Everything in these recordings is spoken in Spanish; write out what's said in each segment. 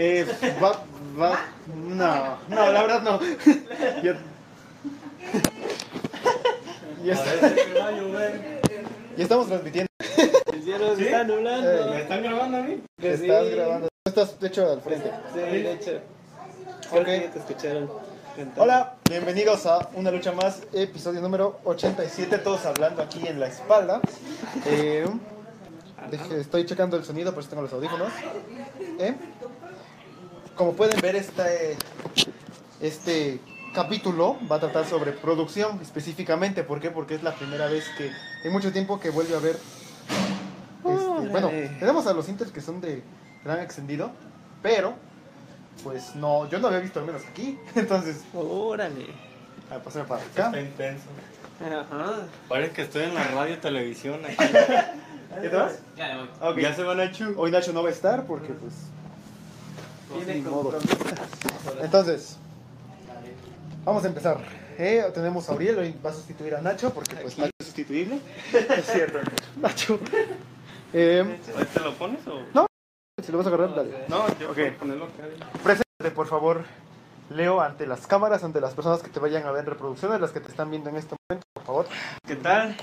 Eh, va, va, no, no, la verdad no. Ya, ya ya estamos transmitiendo. El cielo se está nublando. Eh, ¿Me están grabando a mí? Que Estás sí. grabando. Estás de hecho al frente. Sí, de hecho. Ok. te escucharon. Hola, bienvenidos a una lucha más, episodio número 87, todos hablando aquí en la espalda. Eh, deje- estoy checando el sonido, por eso tengo los audífonos. Eh, como pueden ver, este, este capítulo va a tratar sobre producción específicamente. ¿Por qué? Porque es la primera vez que en mucho tiempo que vuelve a ver... este, bueno, tenemos a los Inters que son de gran extendido, pero pues no, yo no había visto al menos aquí. Entonces, Órale. a pasar para acá. Está intenso. Ajá. Parece que estoy en la radio televisión aquí. ¿Qué te vas? Ya me voy. Ok. Ya se van a chu. Hoy Nacho no va a estar porque pues... Con modo. Entonces, vamos a empezar. Eh, tenemos a Uriel, hoy va a sustituir a Nacho porque pues Aquí. Nacho es sustituible. es cierto. Nacho. Eh, ¿Ahí te lo pones o...? si lo vas a agarrar, dale. No, yo Ok. quiero ponerlo acá. Preséntate, por favor, Leo, ante las cámaras, ante las personas que te vayan a ver en reproducciones, las que te están viendo en este momento, por favor. ¿Qué tal?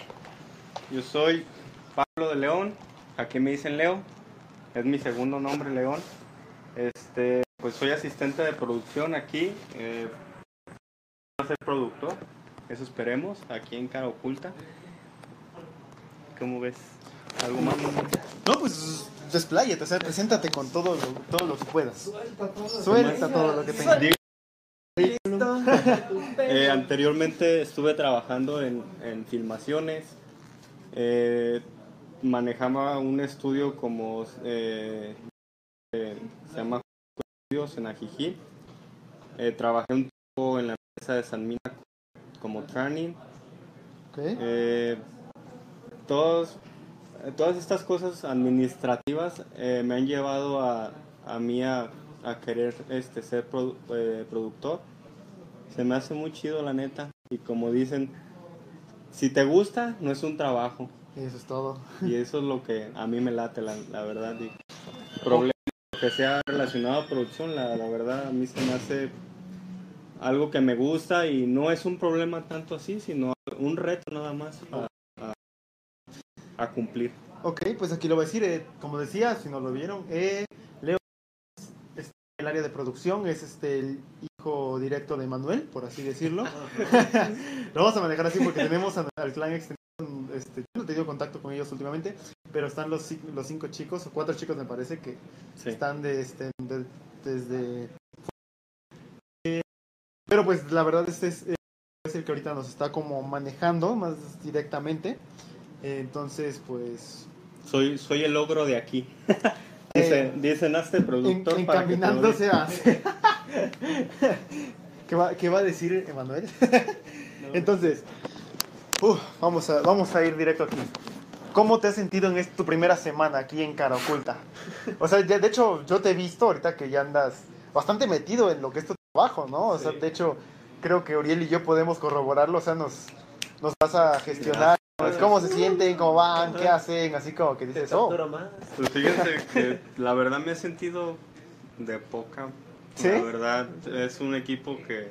Yo soy Pablo de León. Aquí me dicen Leo. Es mi segundo nombre, León. Este, pues soy asistente de producción aquí. Eh, voy a ser productor. Eso esperemos. Aquí en Cara Oculta. ¿Cómo ves? ¿Algo más? No, pues despláyate, o sea, preséntate con todo lo, todo lo que puedas. Suelta todo lo que tengas. Eh, anteriormente estuve trabajando en, en filmaciones. Eh, manejaba un estudio como eh, eh, se llama Estudios en Ajijí. Eh, trabajé un tiempo en la empresa de San Mina como training. Ok. Eh, todos, todas estas cosas administrativas eh, me han llevado a, a mí a, a querer este, ser produ- productor. Se me hace muy chido, la neta. Y como dicen, si te gusta, no es un trabajo. Y eso es todo. Y eso es lo que a mí me late, la, la verdad. Y problema que sea relacionado a producción, la, la verdad, a mí se me hace algo que me gusta y no es un problema tanto así, sino un reto nada más a, a- a cumplir. Ok, pues aquí lo voy a decir, eh, como decía, si no lo vieron, eh, Leo es el área de producción, es este el hijo directo de Manuel, por así decirlo. lo vamos a manejar así porque tenemos a- al clan extendido, este, yo no he tenido contacto con ellos últimamente, pero están los, los cinco chicos, o cuatro chicos me parece, que Sí. están de, este, de- desde... Eh, pero pues la verdad este es, eh, es el que ahorita nos está como manejando más directamente. Eh, entonces, pues... Soy, soy el logro de aquí. Dice, Eh, dicen hazte en- productor para que te encaminándose a... ¿Qué, va, ¿Qué va a decir Emanuel? Entonces, vamos, a, vamos a ir directo aquí. ¿Cómo te has sentido en esta, tu primera semana aquí en Cara Oculta? O sea, ya- de hecho, yo te he visto ahorita que ya andas bastante metido en lo que es tu trabajo, ¿no? O sea, de hecho, creo que Uriel y yo podemos corroborarlo, o sea, nos, nos vas a gestionar. pues, ¿Cómo se sienten? ¿Cómo van? ¿Qué hacen? Así como que dices, oh. Pues fíjense que la verdad me he sentido de poca. ¿Sí? La verdad es un equipo que,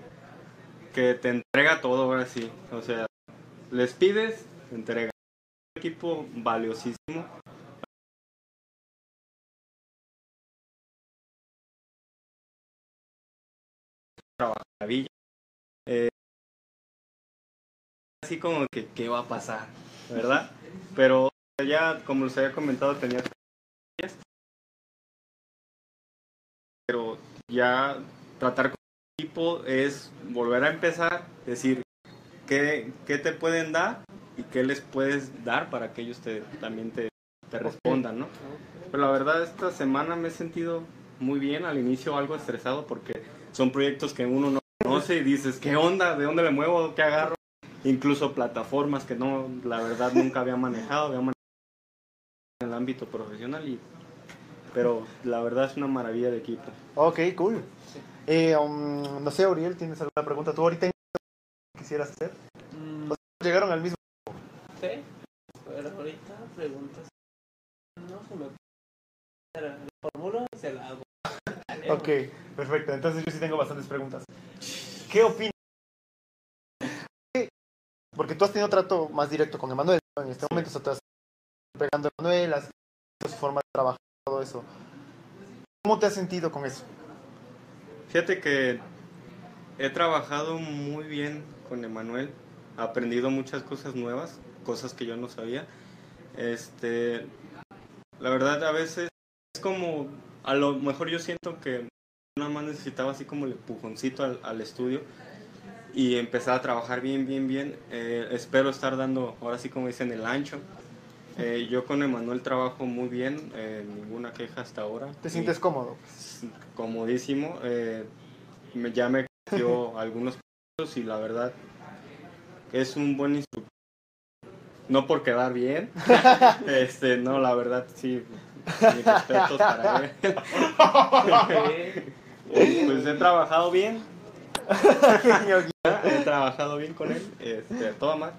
que te entrega todo ahora sí. O sea, les pides, te entrega. Equipo valiosísimo. Maravilla. Eh, así como que qué va a pasar, ¿verdad? Pero ya, como les había comentado, tenía pero ya tratar con el equipo es volver a empezar, decir qué, qué te pueden dar y qué les puedes dar para que ellos te, también te, te respondan, ¿no? Pero la verdad esta semana me he sentido muy bien, al inicio algo estresado porque son proyectos que uno no conoce y dices, ¿qué onda? ¿De dónde me muevo? ¿Qué agarro? Incluso plataformas que no, la verdad nunca había manejado, había manejado en el ámbito profesional y pero la verdad es una maravilla de equipo. ok, cool. Eh, um, no sé, Uriel, ¿tienes alguna pregunta tú ahorita quisieras hacer? Mm, Llegaron al mismo... Sí. Pero ahorita preguntas. No se me. La formulo y se la hago. Ok, perfecto. Entonces yo sí tengo bastantes preguntas. ¿Qué opinas? Porque tú has tenido trato más directo con Emanuel ¿no? en este momento, o sea, te has pegando a Emanuel, has visto su forma de trabajar, todo eso. ¿Cómo te has sentido con eso? Fíjate que he trabajado muy bien con Emanuel, he aprendido muchas cosas nuevas, cosas que yo no sabía. Este, la verdad a veces es como, a lo mejor yo siento que nada más necesitaba así como el empujoncito al, al estudio y empezar a trabajar bien, bien, bien. Eh, espero estar dando, ahora sí como dicen, el ancho. Eh, yo con Emanuel trabajo muy bien, eh, ninguna queja hasta ahora. ¿Te Y- sientes cómodo? comodísimo. eh, me, ya me dio algunos y la verdad es un buen instructor. No por quedar bien, este, no, la verdad sí, mis respetos para él. Pues he trabajado bien, he trabajado bien con él, este, todo mal.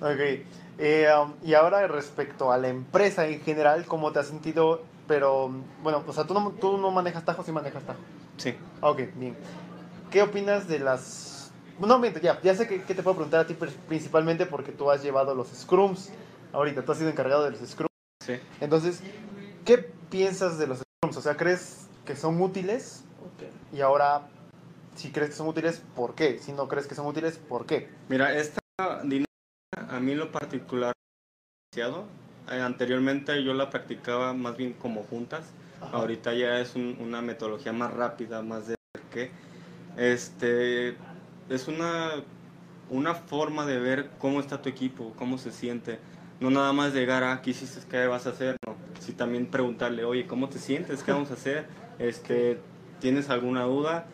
Ok. Eh, um, y ahora respecto a la empresa en general, ¿cómo te has sentido? Pero, bueno, o sea, tú no, tú no manejas Tajo, sí manejas Tajo. Sí. Ok, bien. ¿Qué opinas de las... No, miento, ya, ya sé que, que te puedo preguntar a ti principalmente porque tú has llevado los Scrums. Ahorita, tú has sido encargado de los Scrums. Sí. Entonces, ¿qué piensas de los Scrums? O sea, ¿crees que son útiles? Ok. Y ahora, si crees que son útiles, ¿por qué? Si no crees que son útiles, ¿por qué? Mira, esta dinámica a mí en lo particular demasiado. Eh, anteriormente yo la practicaba más bien como juntas. Ajá. Ahorita ya es un- una metodología más rápida, más de que este es una una forma de ver cómo está tu equipo, cómo se siente. No nada más llegar a ¿qué hiciste? ¿Qué vas a hacer? No, sí también preguntarle, oye, ¿cómo te sientes? ¿Qué vamos a hacer? Este, ¿Tienes alguna duda?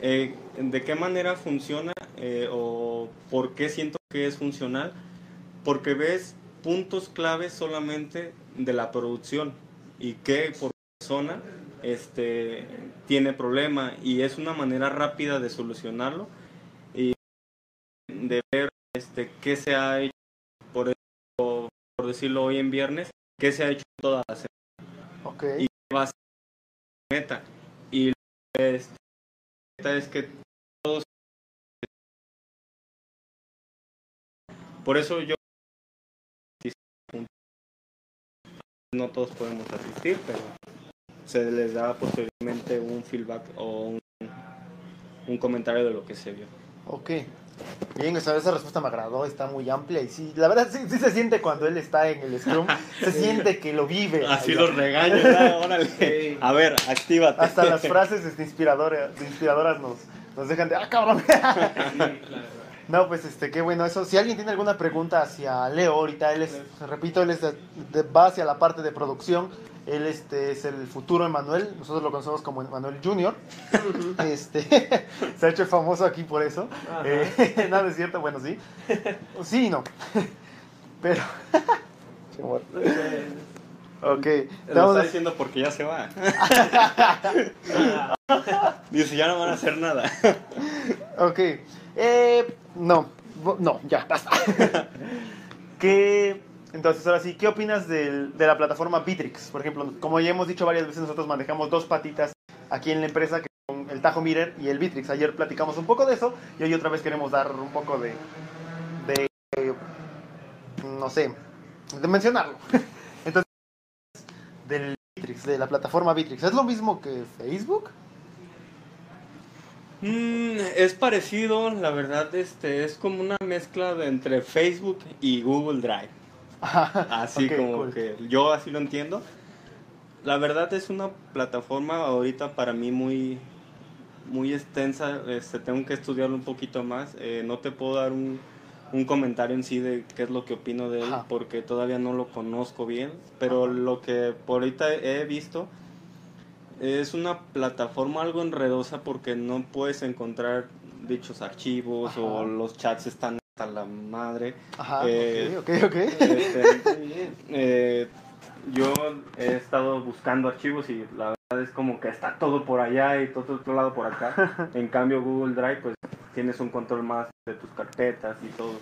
Eh, ¿De qué manera funciona eh, o por qué siento que es funcional? Porque ves puntos claves solamente de la producción y que por persona este, tiene problema y es una manera rápida de solucionarlo y de ver este, qué se ha hecho, por, eso- por decirlo hoy en viernes, qué se ha hecho toda la semana Ok. y va a ser la meta. Y este, la meta es que todos... Por eso yo... No todos podemos asistir, pero se les da posteriormente un feedback o un, un comentario de lo que se vio. Ok. Bien, esa, esa respuesta me agradó, está muy amplia y sí, la verdad sí, sí se siente cuando él está en el Scrum, se siente que lo vive. Así Allá. los regaño, ¿no? órale. A ver, actívate. Hasta las frases este, inspiradoras, inspiradoras nos, nos dejan de, ah, cabrón. No, pues este, qué bueno eso. Si alguien tiene alguna pregunta hacia Leo ahorita, él es, repito, él es de, de- va hacia la parte de producción. Él este, es el futuro Emanuel, nosotros lo conocemos como Emanuel Junior. Este, se ha hecho famoso aquí por eso. Eh, no, no es cierto, bueno, sí. Sí y no. Pero. ok, Lo está diciendo porque ya se va. Dice, ya no van a hacer nada. Ok. Eh, no, no, ya, basta. ¿Qué, entonces, ahora sí, ¿qué opinas del- de la plataforma Bitrix? Por ejemplo, como ya hemos dicho varias veces, nosotros manejamos dos patitas aquí en la empresa, que son el Tajo Mirror y el Bitrix. Ayer platicamos un poco de eso y hoy otra vez queremos dar un poco de, de no sé, de mencionarlo. Entonces, del Bitrix, de la plataforma Bitrix, ¿es lo mismo que Facebook? Mm, es parecido, la verdad, este, es como una mezcla de entre Facebook y Google Drive. Así como cool. que yo así lo entiendo. La verdad es una plataforma ahorita para mí muy muy extensa, este, tengo que estudiarlo un poquito más. Eh, no te puedo dar un, un comentario en sí de qué es lo que opino de él Ajá. porque todavía no lo conozco bien, pero Ajá. lo que por ahorita he visto es una plataforma algo enredosa porque no puedes encontrar dichos archivos Ajá. o los chats están hasta la madre. Ajá, Eh, ok, ok, ok. Este, bien. eh, yo he estado buscando archivos y la verdad es como que está todo por allá y todo otro lado por acá. En cambio Google Drive pues tienes un control más de tus carpetas y todo.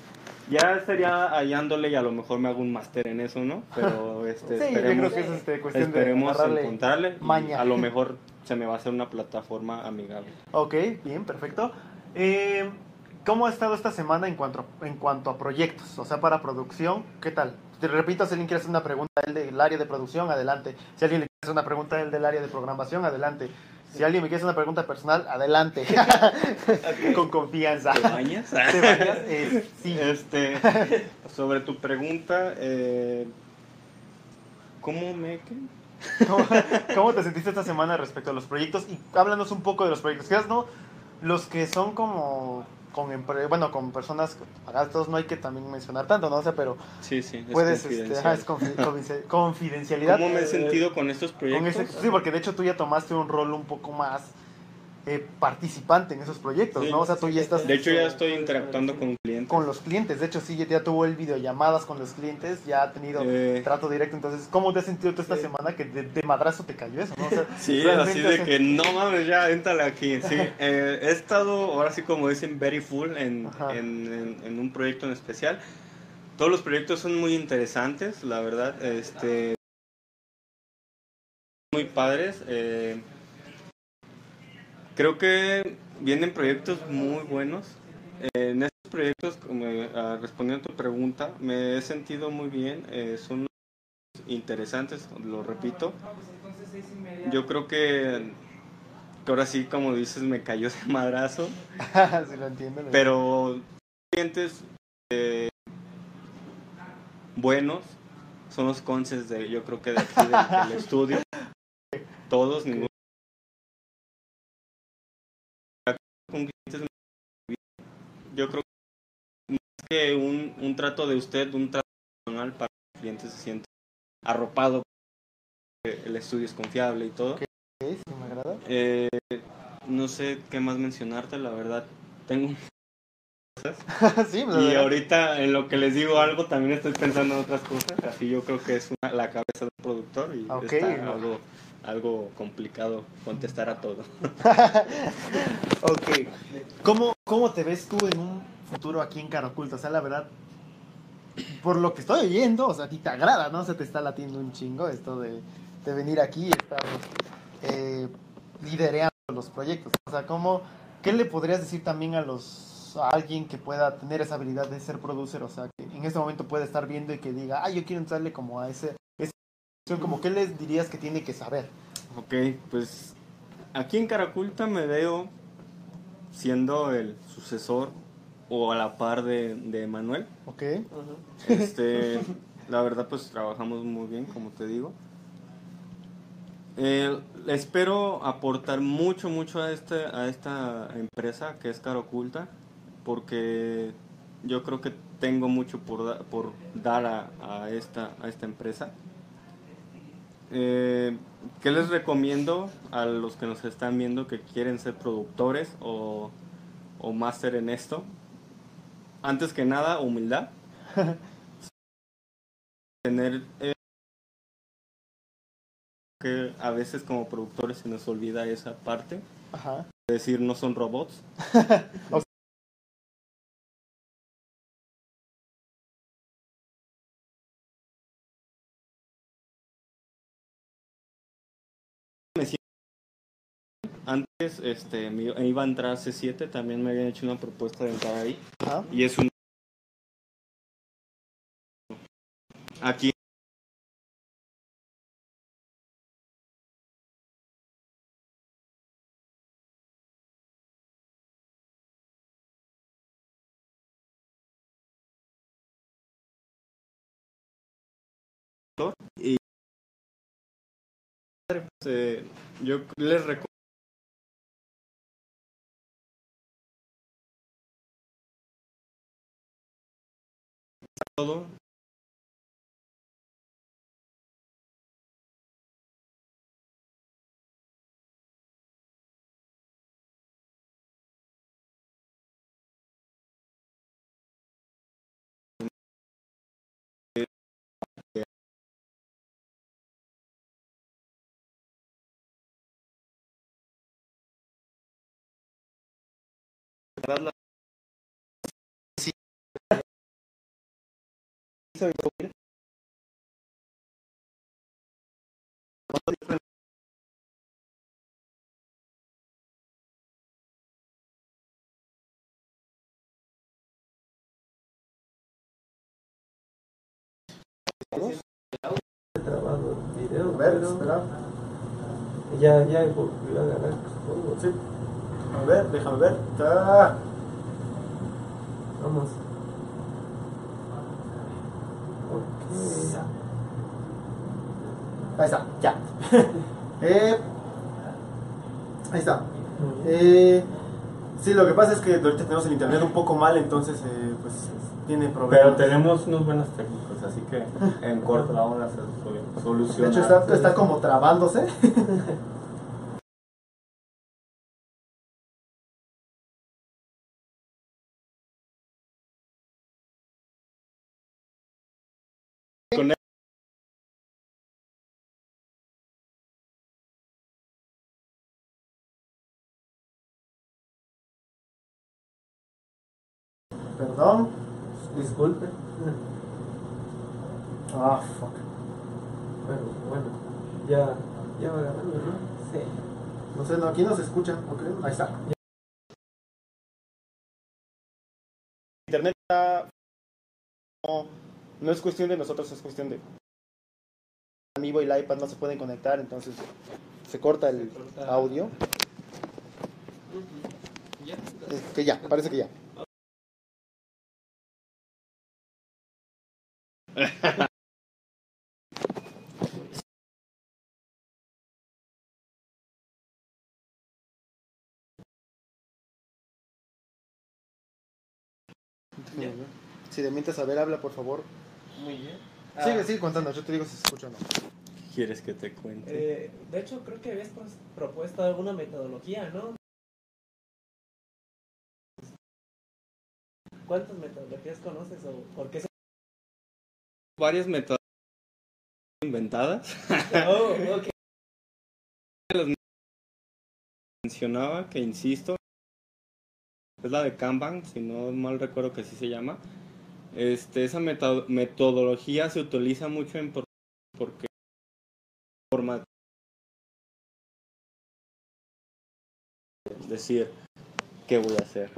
Ya sería hallándole y a lo mejor me hago un máster en eso, ¿no? Pero este, Sí, yo esperemos, creo que es este, cuestión de esperemos agarrarle encontrarle maña. a lo mejor se me va a hacer una plataforma amigable. Ok, bien, perfecto. Eh, ¿Cómo ha estado esta semana en cuanto, en cuanto a proyectos? O sea, para producción, ¿qué tal? Te repito, si alguien quiere hacer una pregunta él del área de producción, adelante. Si alguien le quiere hacer una pregunta él del área de programación, adelante. Si alguien me quiere hacer una pregunta personal, adelante. Con confianza. ¿Te bañas? ¿Te bañas? Eh, sí. Este, sobre tu pregunta, eh, ¿cómo me? ¿Cómo, cómo te sentiste esta semana respecto a los proyectos? Y háblanos un poco de los proyectos. Quizás no los que son como con empre- bueno con personas acá estos no hay que también mencionar tanto no o sea pero Sí, sí, es puedes este, ajá, confidencial. es confi- confidencia- confidencialidad ¿Cómo me he sentido con estos con proyectos? ese- sí porque de hecho tú ya tomaste un rol un poco más eh, participante en esos proyectos Sí. no o sea tú ya estás De hecho, ya estoy interactuando con clientes. con los clientes de hecho sí ya tuvo el videollamadas con los clientes ya ha tenido Eh, trato directo entonces cómo te has sentido tú esta semana que de, de madrazo te cayó eso no o sea, Sí, así de que no mames, ya, éntale aquí. Sí, eh, he estado, ahora sí como dicen, very full en, Ajá. en, en- en un proyecto en especial. Todos los proyectos son muy interesantes, la verdad. Este, muy padres. eh, creo que vienen proyectos muy buenos. Eh, en estos proyectos, como, ah, respondiendo a tu pregunta, me he sentido muy bien. eh, son interesantes, lo repito. Yo creo que, que ahora sí, como dices, me cayó ese madrazo. sí lo entiendo lo Pero clientes eh, buenos son los conces de, yo creo que de aquí del, del estudio. Todos, ninguno. Yo creo que más que un, un trato de usted, un trato personal para que el cliente se sienta arropado, el estudio es confiable y todo. Ok. Sí, me agrada Eh, no sé qué más mencionarte, la verdad. Tengo sí, pues, y ahorita en lo que les digo algo también estoy pensando en otras cosas. Así yo creo que es una- la cabeza del productor y Ok, está no. algo, algo complicado contestar a todo. ok. ¿Cómo, ¿Cómo te ves tú en un futuro aquí en Caraculta? O sea, la verdad, por lo que estoy oyendo, o sea, a ti te agrada, ¿no? Se te está latiendo un chingo esto de, de venir aquí y estar eh, liderando los proyectos. O sea, ¿cómo, ¿qué le podrías decir también a los a alguien que pueda tener esa habilidad de ser producer? O sea, que en este momento puede estar viendo y que diga, ah, yo quiero entrarle como a ese... ese como, ¿qué les dirías que tiene que saber? Ok, pues aquí en Caraculta me veo siendo el sucesor o a la par de, de Manuel. ¿Ok? Este, la verdad, pues trabajamos muy bien, como te digo. Eh, espero aportar mucho, mucho a, este, a esta empresa que es Caro Oculta, porque yo creo que tengo mucho por, da- por dar a, a esta, a esta empresa. Eh, ¿Qué les recomiendo a los que nos están viendo que quieren ser productores o, o máster en esto? Antes que nada, humildad tener eh, que a veces como productores se nos olvida esa parte Ajá. decir no son robots. antes este me iba- a entrar a C7 también me habían hecho una propuesta de entrar ahí Ajá. y es un aquí y eh, yo les recomiendo alalım. kararlar hizo ver, espera. Ya, ya volvió a ganar, supongo. Sí. A ver, déjame ver. Vamos. Ahí está, ya. eh, ahí está. Eh, sí, lo que pasa es que ahorita tenemos el internet un poco mal, entonces eh, pues tiene problemas. Pero tenemos unos buenos técnicos, así que en corto la vamos a sol- De hecho, está, está como trabándose. Perdón. Disculpe. Ah, fuck. Bueno, bueno. Ya, ya va agarrando, ¿no? Sí. No sé, no, aquí no se escucha. ok, Ahí está. Internet está- no, no es cuestión de nosotros, es cuestión de amigo y el iPad no se pueden conectar, entonces se corta el Se corta. audio. Ya. Que ya, parece que ya. Si de mientras a ver, habla por favor. Muy bien. Sigue, Ah, sigue contando, yo te digo si se escucha o no. ¿Quieres que te cuente? eh, de hecho, creo que habías propuesto alguna metodología, ¿no? ¿Cuántas metodologías conoces o por qué se... Varias metodologías inventadas. Oh, ok. Mencionaba que, insisto, es la de Kanban, si no mal recuerdo que así se llama. Este, esa metodología se utiliza mucho en por- porque forma decir qué voy a hacer,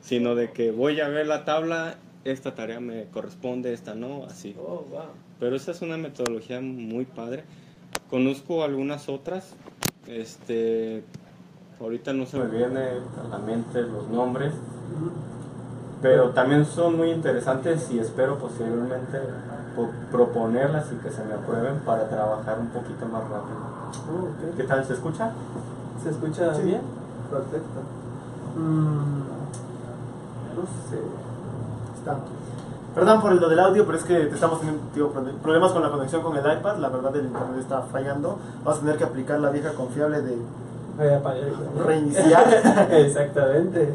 sino de que voy a ver la tabla, esta tarea me corresponde, esta no, así. Oh, wow. Pero esa es una metodología muy padre. Conozco algunas otras. Este, ahorita no se me viene a la mente los nombres, pero también son muy interesantes y espero posteriormente po- proponerlas y que se me aprueben para trabajar un poquito más rápido. Oh. ¿Qué tal? ¿Se escucha? ¿Se escucha Sí. bien? Perfecto. Mm, no sé. Está. Perdón por lo del audio, pero es que estamos teniendo tío, problemas con la conexión con el iPad. La verdad, el internet está fallando. Vamos a tener que aplicar la vieja confiable de reiniciar. Exactamente.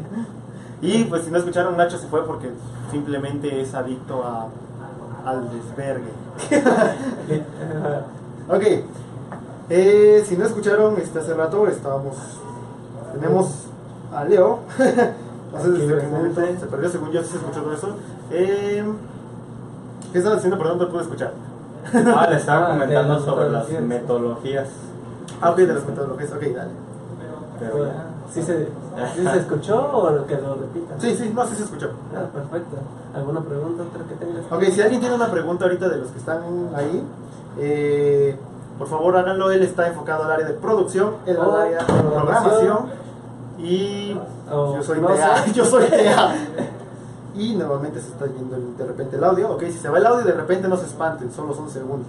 y pues, si no escucharon, Nacho se fue porque simplemente es adicto a, al desvergue. Ok. Eh, si no escucharon, este, hace rato estábamos. Tenemos a Leo. momento se perdió, según yo, sí se escuchó todo eso. Eh, ¿Qué estaban diciendo? Perdón, no te pude escuchar. Ah, le estaba comentando de sobre las metodologías. Ah, ok, de las metodologías. Ok, dale. Pero. ¿Sí se, ¿Sí se escuchó o que lo repita? Sí, sí, no, sí se escuchó. Ah, perfecto. ¿Alguna pregunta otra que tengas? Ok, si alguien tiene una pregunta ahorita de los que están ahí, eh, por favor háganlo. Él está enfocado al área de producción, él al Oh, área de programación. Y Oh, yo soy no. Yo soy. Y normalmente se está yendo el- de repente el audio. Ok, si se va el audio, de repente no se espanten, solo son segundos.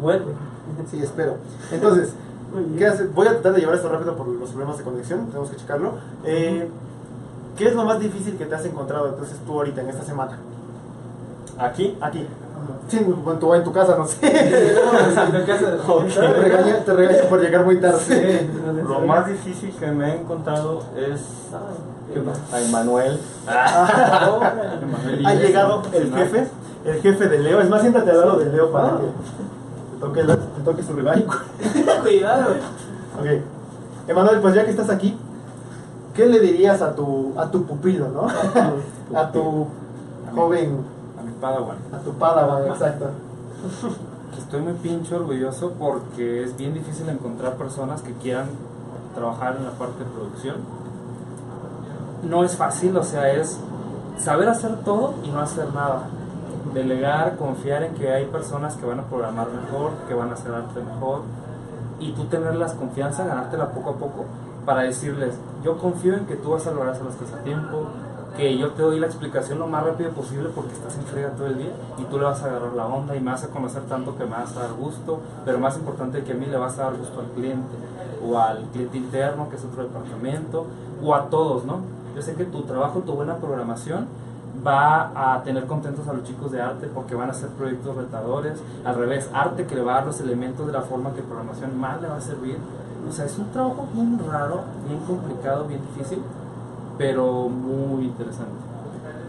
Vuelve. Sí, espero. Entonces. Voy a tratar de llevar esto rápido por los problemas de conexión, tenemos que checarlo. Eh, ¿Qué es lo más difícil que te has encontrado entonces tú ahorita en esta semana? Aquí, Aquí. Sí, en tu, en tu casa, no sé. Te regañan por llegar muy tarde. Sí, lo más difícil que me he encontrado es a Emanuel. ahora. Ha llegado el jefe, el jefe de Leo. Es más, siéntate al lado de Leo para que te toque, la- te toque su rival. Cuidado. Ok. Emanuel, pues ya que estás aquí, ¿qué le dirías a tu, a tu pupilo, no? A tu joven, mi Padawan. a tu padawan, exacto. Estoy muy pinche orgulloso porque es bien difícil encontrar personas que quieran trabajar en la parte de producción. No es fácil, o sea, es saber hacer todo y no hacer nada. Delegar, confiar en que hay personas que van a programar mejor, que van a hacer arte mejor, y tú tenerlas confianza, ganártela poco a poco, para decirles, yo confío en que tú vas a lograr hacer las cosas a tiempo, que yo te doy la explicación lo más rápido posible porque estás en frega todo el día y tú le vas a agarrar la onda y me vas a conocer tanto que me vas a dar gusto, pero más importante que a mí le vas a dar gusto al cliente o al cliente interno que es otro departamento o a todos, ¿no? Yo sé que tu trabajo, tu buena programación va a tener contentos a los chicos de arte porque van a hacer proyectos retadores, al revés, arte que le va a dar los elementos de la forma que programación más le va a servir. O sea, es un trabajo bien raro, bien complicado, bien difícil, pero muy interesante.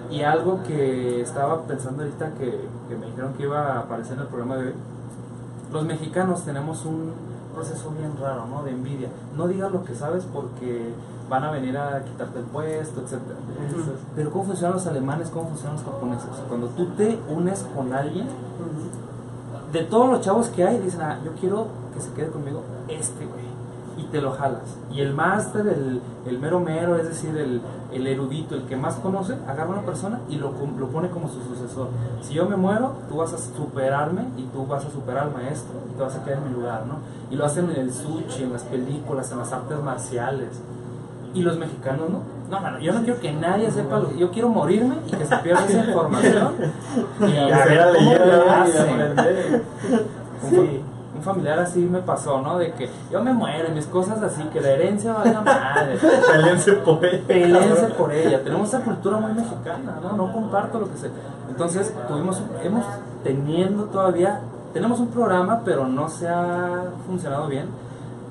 Y algo que estaba pensando ahorita que, que me dijeron que iba a aparecer en el programa de hoy, los mexicanos tenemos un proceso bien raro, ¿no? De envidia. No digas lo que sabes porque van a venir a quitarte el puesto, etc. Pero ¿cómo funcionan los alemanes? ¿Cómo funcionan los japoneses? Cuando tú te unes con alguien, de todos los chavos que hay, dicen, ah, yo quiero que se quede conmigo este, güey. Y te lo jalas. Y el máster, el, el mero mero, es decir, el, el erudito, el que más conoce, agarra a una persona y lo, com- lo pone como su sucesor. Si yo me muero, tú vas a superarme y tú vas a superar al maestro y te vas a quedar en mi lugar, ¿no? Y lo hacen en el sushi, en las películas, en las artes marciales. Y los mexicanos, ¿no? No, no, no, yo no quiero que nadie sepa lo Yo quiero morirme y que se pierda esa información. Y a ver, cómo leer, Un, fa- un familiar así me pasó, ¿no? De que yo me muero y mis cosas así, que la herencia valga madre. Pélense por ella. Pelense por ella. Tenemos esa cultura muy mexicana, ¿no? No comparto lo que sé. Entonces, tuvimos, hemos teniendo todavía, tenemos un programa, pero no se ha funcionado bien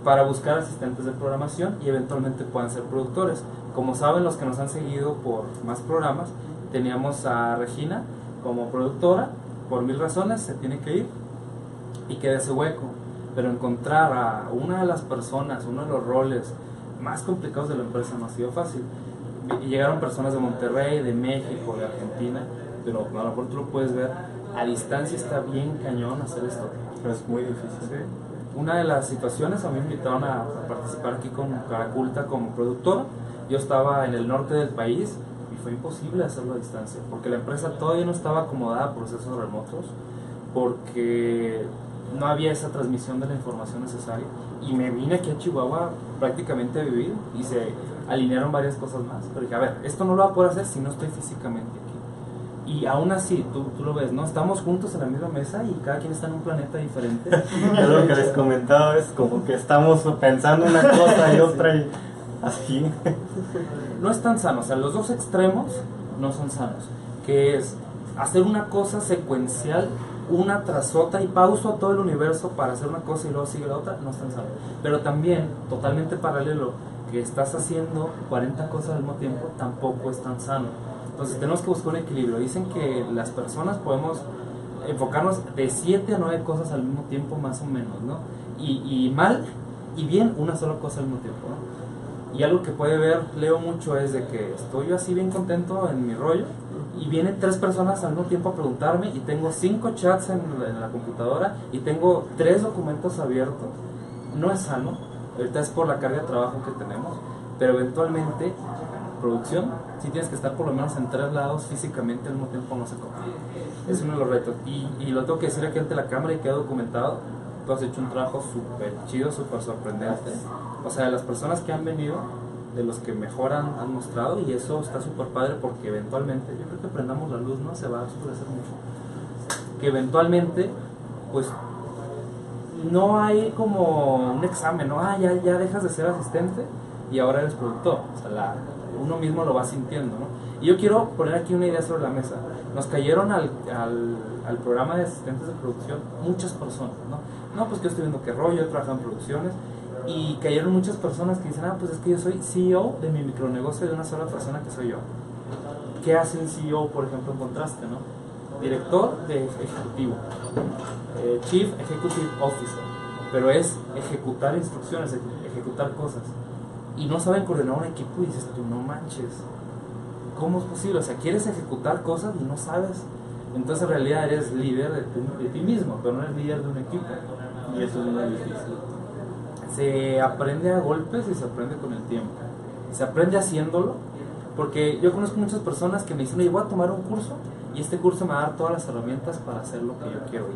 para buscar asistentes de programación y eventualmente puedan ser productores. Como saben los que nos han seguido por más programas, teníamos a Regina como productora, por mil razones se tiene que ir y queda ese hueco. Pero encontrar a una de las personas, uno de los roles más complicados de la empresa no ha sido fácil. Y llegaron personas de Monterrey, de México, de Argentina, pero a lo mejor tú lo puedes ver, a distancia está bien cañón hacer esto. Es muy difícil. Sí. Una de las situaciones, a mí me invitaron a participar aquí con Caraculta como productor. Yo estaba en el norte del país y fue imposible hacerlo a distancia, porque la empresa todavía no estaba acomodada a procesos remotos, porque no había esa transmisión de la información necesaria. Y me vine aquí a Chihuahua prácticamente a vivir y se alinearon varias cosas más. Pero dije, a ver, esto no lo voy a poder hacer si no estoy físicamente aquí. Y aún así, tú, tú lo ves, ¿no? Estamos juntos en la misma mesa y cada quien está en un planeta diferente. Es lo que les comentaba, es como que estamos pensando una cosa y otra y así. no es tan sano, o sea, los dos extremos no son sanos, que es hacer una cosa secuencial, una tras otra y pauso todo el universo para hacer una cosa y luego sigue la otra, no es tan sano. Pero también, totalmente paralelo, que estás haciendo 40 cosas al mismo tiempo, tampoco es tan sano. Entonces tenemos que buscar un equilibrio. Dicen que las personas podemos enfocarnos de 7 a 9 cosas al mismo tiempo, más o menos, ¿no? Y, y mal y bien una sola cosa al mismo tiempo, ¿no? Y algo que puede ver, leo mucho, es de que estoy así bien contento en mi rollo y vienen tres personas al mismo tiempo a preguntarme y tengo cinco chats en la, en la computadora y tengo tres documentos abiertos. No es sano, ahorita es por la carga de trabajo que tenemos, pero eventualmente, producción, si tienes que estar por lo menos en tres lados físicamente al mismo tiempo, no se cómo. Es uno de los retos. Y, y lo tengo que decir aquí ante la cámara y queda documentado. Tú has hecho un trabajo súper chido, súper sorprendente. O sea, de las personas que han venido, de los que mejor han, han mostrado, y eso está súper padre porque eventualmente, yo creo que prendamos la luz, ¿no? Se va a oscurecer mucho. Que eventualmente, pues, no hay como un examen, ¿no? Ah, ya, ya dejas de ser asistente y ahora eres productor. O sea, la- uno mismo lo va sintiendo, ¿no? Y yo quiero poner aquí una idea sobre la mesa. Nos cayeron al, al, al programa de asistentes de producción muchas personas, ¿no? No, pues que yo estoy viendo qué rollo, yo trabajo en producciones. Y cayeron muchas personas que dicen, ah, pues es que yo soy CEO de mi micronegocio de una sola persona que soy yo. ¿Qué hace un CEO, por ejemplo, en contraste, no? Director de ejecutivo, eh, Chief Executive Officer, pero es ejecutar instrucciones, eje- ejecutar cosas. Y no saben coordinar un equipo y dices tú, no manches, ¿cómo es posible? O sea, quieres ejecutar cosas y no sabes. Entonces en realidad eres líder de, de ti mismo, pero no eres líder de un equipo. Y eso es muy difícil. Se aprende a golpes y se aprende con el tiempo. Se aprende haciéndolo, porque yo conozco muchas personas que me dicen, voy a tomar un curso y este curso me va a dar todas las herramientas para hacer lo que yo quiero.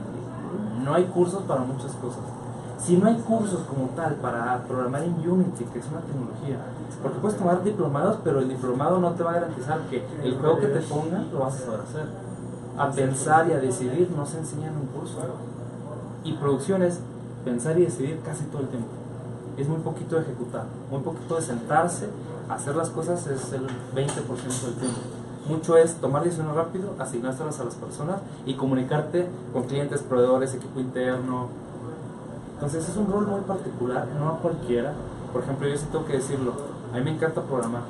Y no hay cursos para muchas cosas. Si no hay cursos como tal para programar en Unity, que es una tecnología, porque puedes tomar diplomados, pero el diplomado no te va a garantizar que el juego que te pongan lo vas a saber hacer. A pensar y a decidir no se enseña en un curso. Y producción es pensar y decidir casi todo el tiempo. Es muy poquito de ejecutar, muy poquito de sentarse, hacer las cosas es el 20% del tiempo. Mucho es tomar decisiones rápido, asignárselas a las personas y comunicarte con clientes, proveedores, equipo interno. Entonces es un rol muy particular, no a cualquiera. Por ejemplo, yo sí tengo que decirlo, a mí me encanta programar.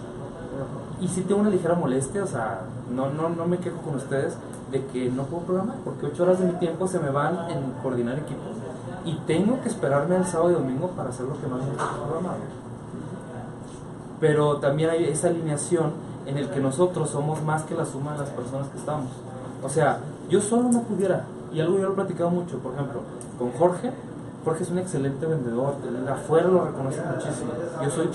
Y sí tengo una ligera molestia, o sea, no, no, no me quejo con ustedes de que no puedo programar, porque ocho horas de mi tiempo se me van en coordinar equipos y tengo que esperarme al sábado y domingo para hacer lo que más me gusta programar. Pero también hay esa alineación en el que nosotros somos más que la suma de las personas que estamos. O sea, yo solo no pudiera, y algo yo lo he platicado mucho, por ejemplo, con Jorge, Jorge es un excelente vendedor, afuera lo reconoce muchísimo. Yo soy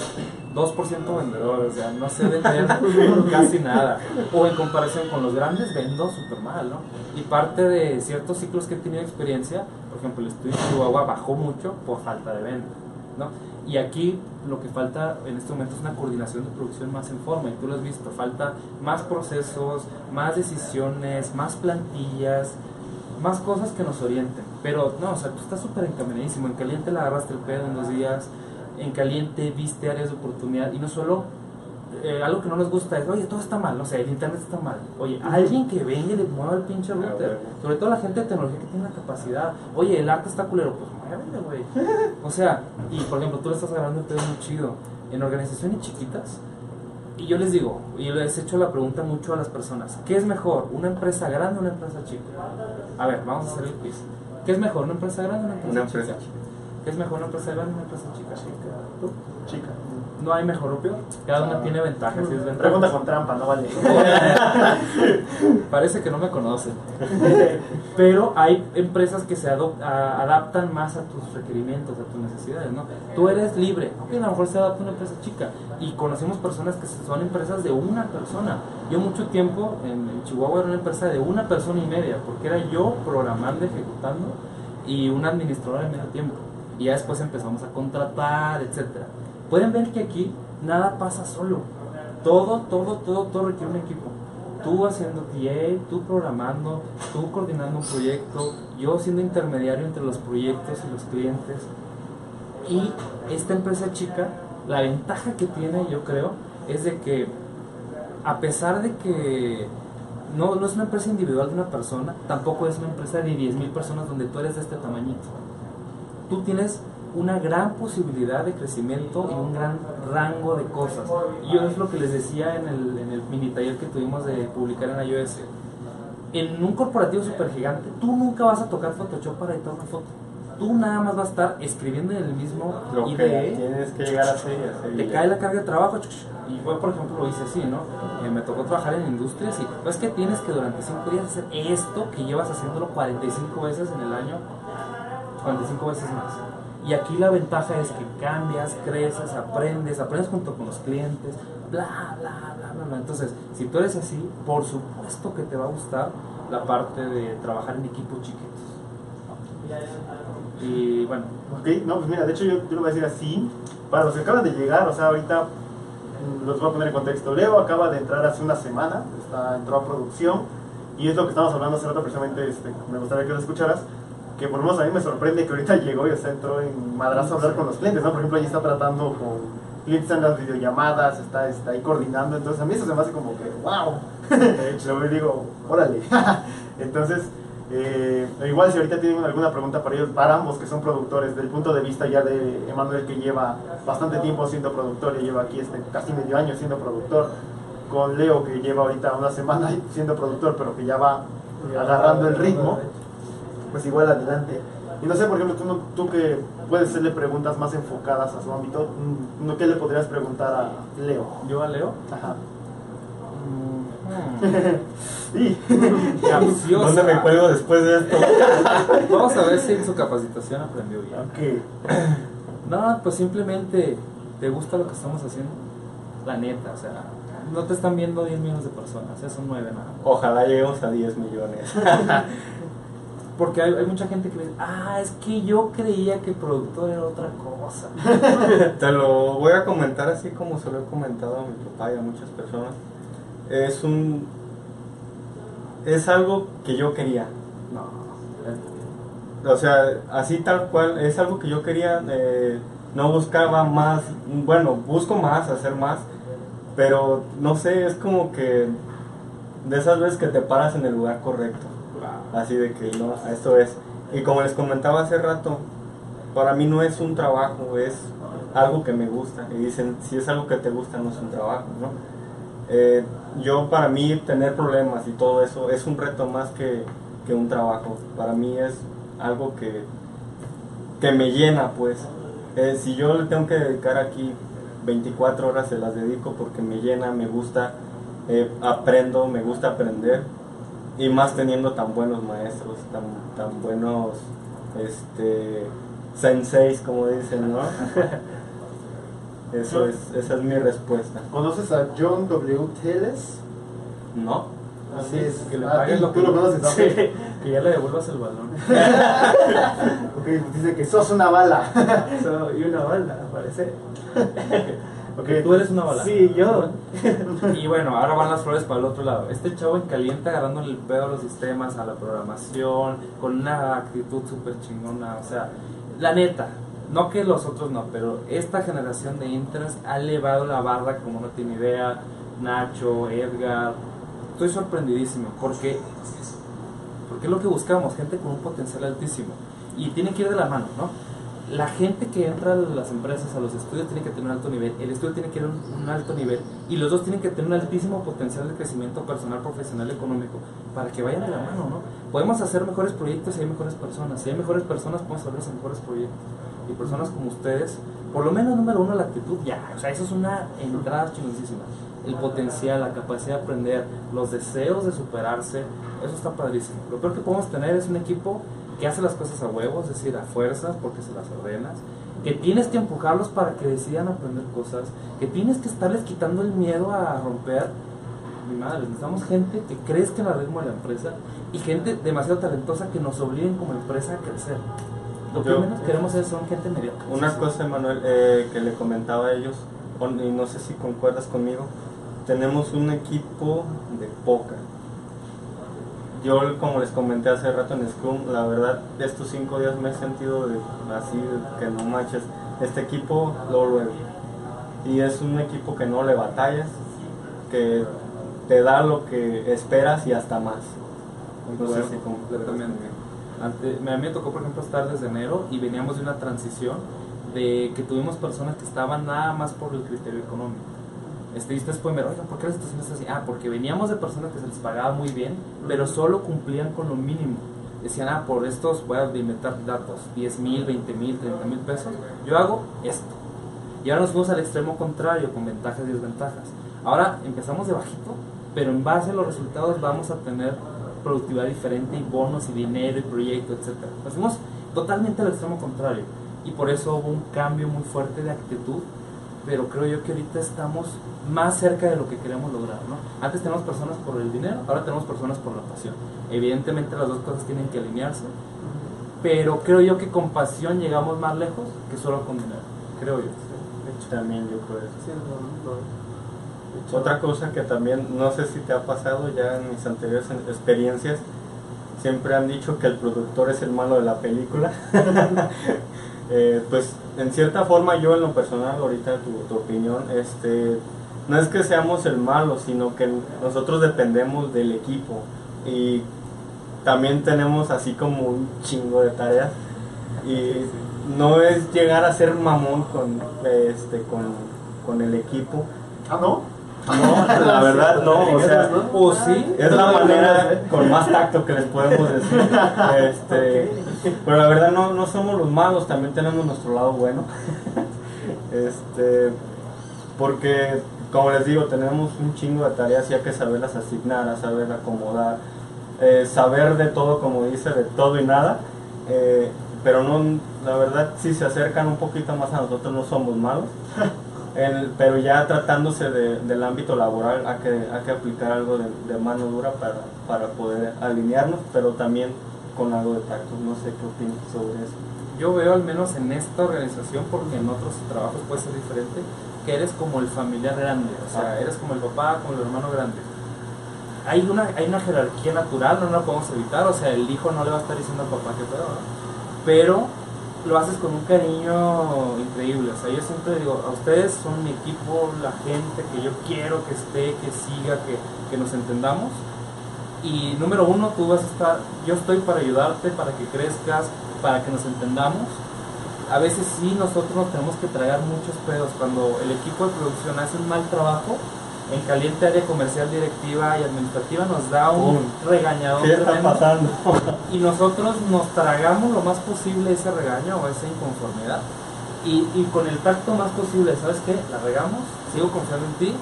2% vendedor, o sea, no sé vender casi nada. O en comparación con los grandes, vendo súper mal, ¿no? Y parte de ciertos ciclos que he tenido experiencia, por ejemplo, el estudio de Chihuahua bajó mucho por falta de venta, ¿no? Y aquí lo que falta en este momento es una coordinación de producción más en forma, y tú lo has visto, falta más procesos, más decisiones, más plantillas, más cosas que nos orienten. Pero no, o sea, tú estás súper encaminadísimo. En caliente la agarraste el pedo en dos días. En caliente viste áreas de oportunidad. Y no solo, eh, algo que no nos gusta es, oye, todo está mal. O sea, el internet está mal. Oye, alguien que venga y le mueva el pinche router. Sobre todo la gente de tecnología que tiene la capacidad. Oye, el arte está culero. Pues muévele, güey. O sea, y por ejemplo, tú le estás agarrando el pedo muy chido. En organizaciones chiquitas, y yo les digo, y les he hecho la pregunta mucho a las personas, ¿qué es mejor, una empresa grande o una empresa chica? A ver, vamos a hacer el quiz. ¿Qué es mejor, una empresa grande o una empresa Una chica? empresa ¿Qué es mejor, una empresa grande o una empresa chica? ¿Tú? Chica. No hay mejor o peor, cada una tiene ventajas y desventajas. Pregunta con trampa, no vale. Parece que no me conocen. Pero hay empresas que se adaptan más a tus requerimientos, a tus necesidades, ¿no? Tú eres libre, ok, a lo mejor se adapta una empresa chica. Y conocemos personas que son empresas de una persona. Yo mucho tiempo en, en Chihuahua era una empresa de una persona y media, porque era yo programando, ejecutando y una administradora de medio tiempo. Y ya después empezamos a contratar, etcétera. Pueden ver que aquí nada pasa solo. Todo, todo, todo, todo requiere un equipo. Tú haciendo TA, tú programando, tú coordinando un proyecto, yo siendo intermediario entre los proyectos y los clientes. Y esta empresa chica, la ventaja que tiene, yo creo, es de que a pesar de que no, no es una empresa individual de una persona, tampoco es una empresa de 10.000 personas donde tú eres de este tamañito. Tú tienes una gran posibilidad de crecimiento y un gran rango de cosas. Y yo es lo que les decía en el, en el mini taller que tuvimos de publicar en iOS. En un corporativo super gigante, tú nunca vas a tocar Photoshop para editar una foto. Tú nada más vas a estar escribiendo en el mismo Lo que IDE tienes que llegar a hacer. te cae la carga de trabajo y yo por ejemplo lo hice así no Eh, me tocó trabajar en industrias y pues que tienes que durante 5 días hacer esto que llevas haciéndolo 45 veces en el año 45 veces más y aquí la ventaja es que cambias creces aprendes aprendes junto con los clientes bla bla bla bla, bla. entonces si tú eres así por supuesto que te va a gustar la parte de trabajar en equipos chiquitos y bueno Ok, no, pues mira, de hecho yo, yo lo voy a decir así. Para los que acaban de llegar, o sea, ahorita mm, los voy a poner en contexto. Leo acaba de entrar hace una semana, está, entró a producción, y es lo que estábamos hablando hace rato, precisamente este, me gustaría que lo escucharas. Que por lo menos a mí me sorprende que ahorita llegó y o sea, entró en madrazo a hablar con los clientes, ¿no? Por ejemplo, ahí está tratando con clientes en las videollamadas, está, está ahí coordinando, entonces a mí eso se me hace como que, wow. Luego digo, órale. entonces, eh, igual si ahorita tienen alguna pregunta para ellos, para ambos que son productores, del punto de vista ya de Emanuel que lleva bastante tiempo siendo productor y lleva aquí este, casi medio año siendo productor, con Leo que lleva ahorita una semana siendo productor pero que ya va agarrando el ritmo, pues igual adelante. Y no sé, por ejemplo, tú, no- tú que puedes hacerle preguntas más enfocadas a su ámbito, mm, ¿qué le podrías preguntar a Leo? yo a Leo Ajá. Mm, Y, capciosa. ¿Dónde me cuelgo después de esto? Vamos a ver si en su capacitación aprendió bien. ok. No, pues simplemente te gusta lo que estamos haciendo. La neta, o sea, no te están viendo 10 millones de personas, ya son 9 nada más. Ojalá lleguemos a 10 millones. Porque hay, hay mucha gente que dice, ah, es que yo creía que productor era otra cosa. Te lo voy a comentar así como se lo he comentado a mi papá y a muchas personas. Es un. Es algo que yo quería. No, O sea, así tal cual, es algo que yo quería. eh, no buscaba más. Bueno, busco más, hacer más. Pero no sé, es como que. De esas veces que te paras en el lugar correcto. Así de que no, esto es. Y como les comentaba hace rato, para mí no es un trabajo, es algo que me gusta. Y dicen, si es algo que te gusta, no es un trabajo, ¿no? Eh, yo para mí tener problemas y todo eso es un reto más que, que un trabajo. Para mí es algo que, que me llena, pues. Eh, si yo le tengo que dedicar aquí 24 horas, se las dedico porque me llena, me gusta, eh, aprendo, me gusta aprender. Y más teniendo tan buenos maestros, tan, tan buenos este, senseis, como dicen, ¿no? Eso es, esa es mi respuesta. ¿Conoces a John W. Teles? ¿No? Así es. Que le Ah, pagues ¿tú- lo tú que lo conoces, ¿no? Sí, que ya le devuelvas el balón. Ok, pues dice que sos una bala. Soy una bala, parece. Ok. Tú eres una bala. Sí, yo. Y bueno, ahora van las flores para el otro lado. Este chavo en caliente agarrándole el pedo a los sistemas, a la programación, con una actitud súper chingona. O sea, la neta, no que los otros no, pero esta generación de interns ha elevado la barra como no tiene idea. Nacho, Edgar. Estoy sorprendidísimo porque, porque es lo que buscamos, gente con un potencial altísimo. Y tiene que ir de la mano, ¿no? La gente que entra a las empresas, a los estudios, tiene que tener un alto nivel, el estudio tiene que tener un, un alto nivel y los dos tienen que tener un altísimo potencial de crecimiento personal, profesional, económico, para que vayan de la mano, ¿no? Podemos hacer mejores proyectos si hay mejores personas, si hay mejores personas podemos de mejores proyectos y personas como ustedes, por lo menos número uno la actitud, ya, o sea, eso es una entrada chingoncísima. El potencial, la capacidad de aprender, los deseos de superarse, eso está padrísimo. Lo peor que podemos tener es un equipo que hace las cosas a huevos, es decir, a fuerzas, porque se las ordenas, que tienes que empujarlos para que decidan aprender cosas, que tienes que estarles quitando el miedo a romper. Mi madre, necesitamos gente que crezca en el ritmo de la empresa y gente demasiado talentosa que nos obliguen como empresa a crecer. Lo que Yo- menos queremos es son gente mediocre. Una cosa, Manuel, eh, que le comentaba a ellos, y no sé si concuerdas conmigo, tenemos un equipo de poca. Yo, como les comenté hace rato en Scrum, la verdad, estos cinco días me he sentido de- así, de que no manches, este equipo lo luego. Y es un equipo que no le batallas, que te da lo que esperas y hasta más. Completamente. me- a mí me tocó, por ejemplo, estar desde enero y veníamos de una transición de que tuvimos personas que estaban nada más por el criterio económico. Este, y ustedes pueden ver, oigan, ¿por qué la situación es así? Ah, porque veníamos de personas que se les pagaba muy bien, pero solo cumplían con lo mínimo. Decían, ah, por estos voy a inventar datos, 10 mil, 20 mil, 30 mil pesos, yo hago esto. Y ahora nos fuimos al extremo contrario, con ventajas y desventajas. Ahora empezamos de bajito, pero en base a los resultados vamos a tener productividad diferente y bonos y dinero y proyecto, etc. Nos fuimos totalmente al extremo contrario. Y por eso hubo un cambio muy fuerte de actitud, pero creo yo que ahorita estamos más cerca de lo que queremos lograr. ¿no? Antes tenemos personas por el dinero, ahora tenemos personas por la pasión. Evidentemente las dos cosas tienen que alinearse, pero creo yo que con pasión llegamos más lejos que solo con dinero, creo yo. También yo creo eso. Sí, no, no. Otra cosa que también, no sé si te ha pasado ya en mis anteriores experiencias, siempre han dicho que el productor es el malo de la película. Eh, pues en cierta forma yo en lo personal, ahorita tu, tu opinión, este, no es que seamos el malo, sino que nosotros dependemos del equipo y también tenemos así como un chingo de tareas y no es llegar a ser mamón con, este, con, con el equipo. Ah, ¿no? No, la verdad no, o sea, ¿O sí? es la manera con más tacto que les podemos decir. Este, Pero la verdad no, no somos los malos, también tenemos nuestro lado bueno. Este, porque, como les digo, tenemos un chingo de tareas y hay que saberlas asignar, a saber acomodar, eh, saber de todo, como dice, de todo y nada. Eh, pero no, la verdad, si se acercan un poquito más a nosotros, no somos malos. El- pero ya tratándose de- del ámbito laboral, hay que, hay que aplicar algo de, de mano dura para, para poder alinearnos, pero también con algo de tacto. No sé qué opinas sobre eso. Yo veo al menos en esta organización, porque en otros trabajos puede ser diferente, que eres como el familiar grande, o sea, Ah. eres como el papá, como el hermano grande. Hay una, hay una jerarquía natural, no la podemos evitar, o sea, el hijo no le va a estar diciendo al papá que pedo, ¿no? pero lo haces con un cariño increíble, o sea, yo siempre digo, a ustedes son mi equipo, la gente que yo quiero que esté, que siga, que, que nos entendamos, y número uno, tú vas a estar, yo estoy para ayudarte, para que crezcas, para que nos entendamos. A veces sí, nosotros nos tenemos que tragar muchos pedos. Cuando el equipo de producción hace un mal trabajo, en caliente área comercial, directiva y administrativa nos da un Uy, regañadón ¿Qué está pasando? Y nosotros nos tragamos lo más posible ese regaño o esa inconformidad. Y, y con el tacto más posible, ¿sabes qué? La regamos, sigo confiando en ti.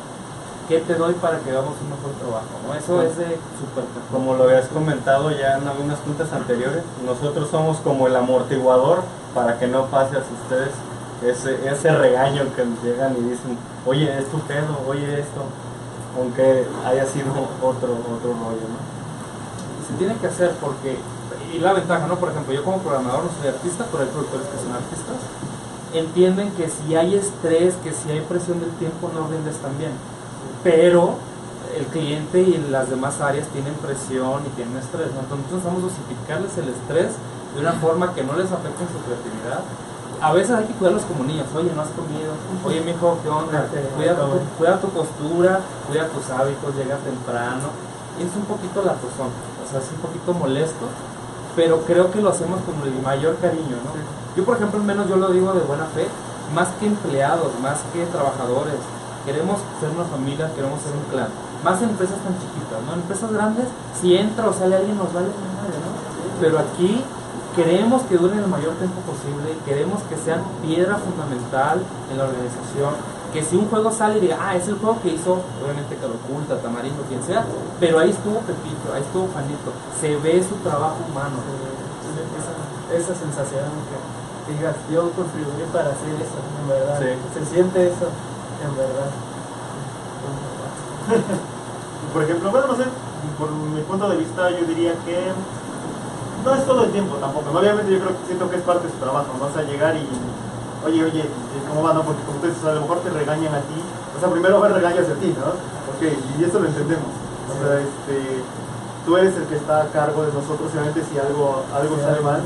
¿Qué te doy para que hagamos un mejor trabajo? ¿no? Eso es de súper tacto. Como lo habías comentado ya en algunas juntas anteriores, nosotros somos como el amortiguador para que no pase a ustedes ese, ese regaño que llegan y dicen, oye, es tu pedo, oye esto, aunque haya sido otro, otro rollo, ¿no? se tiene que hacer porque y la ventaja no por ejemplo yo como programador no soy artista pero hay productores que son artistas entienden que si hay estrés que si hay presión del tiempo no rindes tan bien pero el cliente y las demás áreas tienen presión y tienen estrés ¿no? entonces necesitamos dosificarles el estrés de una forma que no les afecte en su creatividad a veces hay que cuidarlos como niños. Oye no has comido. Oye mijo qué onda cuida tu, cuida tu postura cuida tus hábitos llega temprano. Es un poquito latosón, o sea, es un poquito molesto, pero creo que lo hacemos con el mayor cariño, ¿no? Yo, por ejemplo, al menos yo lo digo de buena fe, más que empleados, más que trabajadores, queremos ser una familia, queremos ser un clan, más empresas tan chiquitas, ¿no? Empresas grandes, si entra o sale alguien nos vale la madre, ¿no? Pero aquí queremos que duren el mayor tiempo posible, queremos que sean piedra fundamental en la organización, que si un juego sale y diga, ah, es el juego que hizo, obviamente que lo oculta, Tamarindo, quien sea, pero ahí estuvo Pepito, ahí estuvo Juanito, se ve su trabajo humano. esa, esa sensación que, que digas, yo contribuí para hacer eso, en verdad. Sí. Se siente eso, en verdad. Por ejemplo, bueno, no sé, por mi punto de vista yo diría que no es todo el tiempo tampoco. Obviamente yo creo que siento que es parte de su trabajo, ¿no? O sea, llegar y, oye, oye, ¿cómo va? No? Porque como tú dices, a lo mejor te regañan a ti. O sea, primero va a regañar hacia ti, ¿no? Ok, y eso lo entendemos. O sea, este, tú eres el que está a cargo de nosotros, y obviamente si algo, algo sale mal,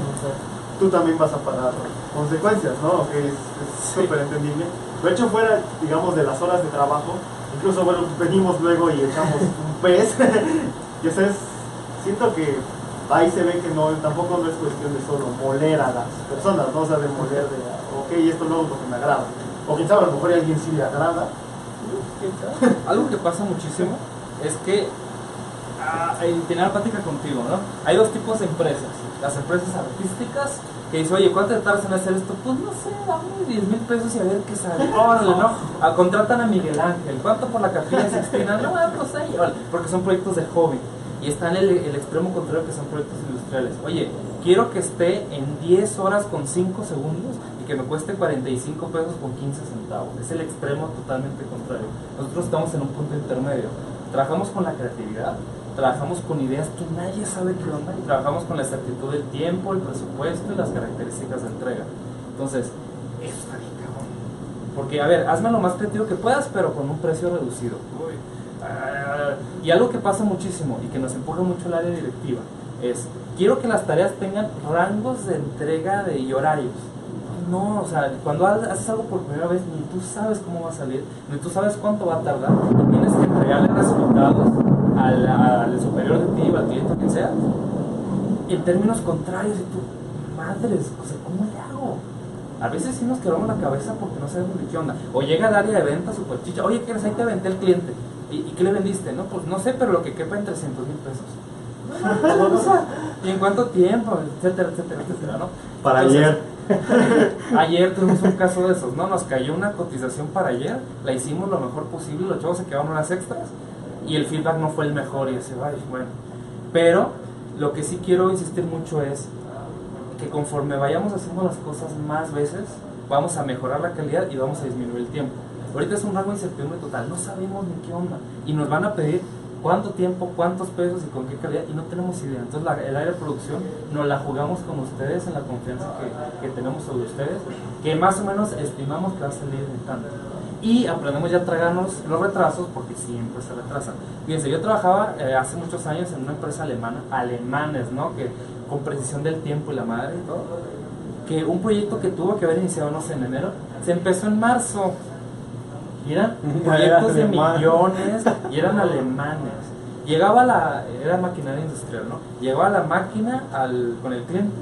tú también vas a pagar consecuencias, ¿no? Que es súper entendible. De hecho, fuera, digamos, de las horas de trabajo, incluso, bueno, venimos luego y echamos un pez. y eso es, siento que ahí se ve que no, tampoco no es cuestión de solo moler a las personas, ¿no? O sea, de moler de, ok, esto no es lo que me agrada. O sabe, a lo mejor a alguien sí le agrada. Algo que pasa muchísimo es que ah, la plática contigo, ¿no? Hay dos tipos de empresas. Las empresas artísticas que dicen, oye, ¿cuánto tardas en hacer esto? Pues no sé, dame 10 mil pesos y a ver qué sale. Órale, ¿no? Ah, contratan a Miguel Ángel. ¿Cuánto por la capilla Sixtina? No, pues ahí, porque son proyectos de hobby. Y está en el, extremo contrario que son proyectos industriales. Oye, quiero que esté en 10 horas con 5 segundos y que me cueste 45 pesos con 15 centavos. Es el extremo totalmente contrario. Nosotros estamos en un punto intermedio. Trabajamos con la creatividad, trabajamos con ideas que nadie sabe qué onda y trabajamos con la exactitud del tiempo, el presupuesto y las características de entrega. Entonces, eso está bien cabrón. Porque, a ver, hazme lo más creativo que puedas, pero con un precio reducido. Uy. Ah, y algo que pasa muchísimo y que nos empuja mucho el área directiva es, quiero que las tareas tengan rangos de entrega de, y horarios. No, o sea, cuando ha- haces algo por primera vez, ni tú sabes cómo va a salir, ni tú sabes cuánto va a tardar, tienes que entregarle resultados al, al superior de ti, al cliente, quien sea, en términos contrarios, y tú, madres, o sea, ¿cómo le hago? A veces sí nos quebramos la cabeza porque no sabemos ni qué onda. O llega al área de ventas super chicha, oye, ¿qué eres? Ahí te aventé el cliente. ¿Y, y qué le vendiste? No, pues no sé, pero lo que quepa en 300 mil pesos. O sea, ¿Y en cuánto tiempo? Etcétera, etcétera, etcétera, ¿no? Para Entonces, ayer. Ayer tuvimos un caso de esos, ¿no? Nos cayó una cotización para ayer, la hicimos lo mejor posible, los chavos se quedaron unas extras y el feedback no fue el mejor y así, ay, bueno. Pero lo que sí quiero insistir mucho es que conforme vayamos haciendo las cosas más veces, vamos a mejorar la calidad y vamos a disminuir el tiempo. Ahorita es un rango de incertidumbre total, no sabemos ni qué onda. Y nos van a pedir cuánto tiempo, cuántos pesos y con qué calidad, y no tenemos idea. Entonces, la- el área de producción nos la jugamos con ustedes en la confianza que, que tenemos sobre ustedes, que más o menos estimamos que va a salir en tanto. Y aprendemos ya a tragarnos los retrasos porque siempre se retrasan. Fíjense, yo trabajaba eh, hace muchos años en una empresa alemana, alemanes, ¿no? Que con precisión del tiempo y la madre y todo, que un proyecto que tuvo que haber iniciado, no sé, en enero, se empezó en marzo. Y eran proyectos de millones y eran alemanes. Llegaba la, era maquinaria industrial, ¿no? Llegaba la máquina al, con el cliente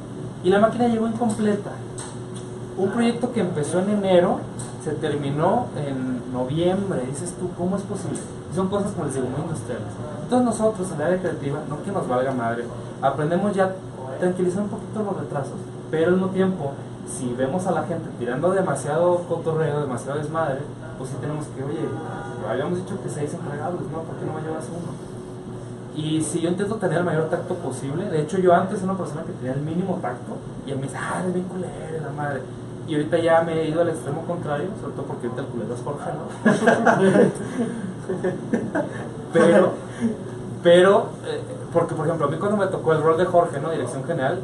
y la máquina llegó incompleta. Un proyecto que empezó en enero se terminó en noviembre. Dices tú, ¿cómo es posible? Y son cosas como les digo, muy industriales. Entonces nosotros en el área creativa, no que nos valga madre, aprendemos ya a tranquilizar un poquito los retrasos, pero al mismo tiempo, si vemos a la gente tirando demasiado cotorreo, demasiado desmadre, pues sí tenemos que, oye, habíamos dicho que seis entregables, ¿no? ¿Por qué no me llevas uno? Y si yo intento tener el mayor tacto posible, de hecho yo antes era una persona que tenía el mínimo tacto y a mí me dice, ah, eres bien culero, la madre. Y ahorita ya me he ido al extremo contrario, sobre todo porque ahorita el culero es Jorge, ¿no? pero, pero, eh, porque por ejemplo, a mí cuando me tocó el rol de Jorge, ¿no? Dirección general,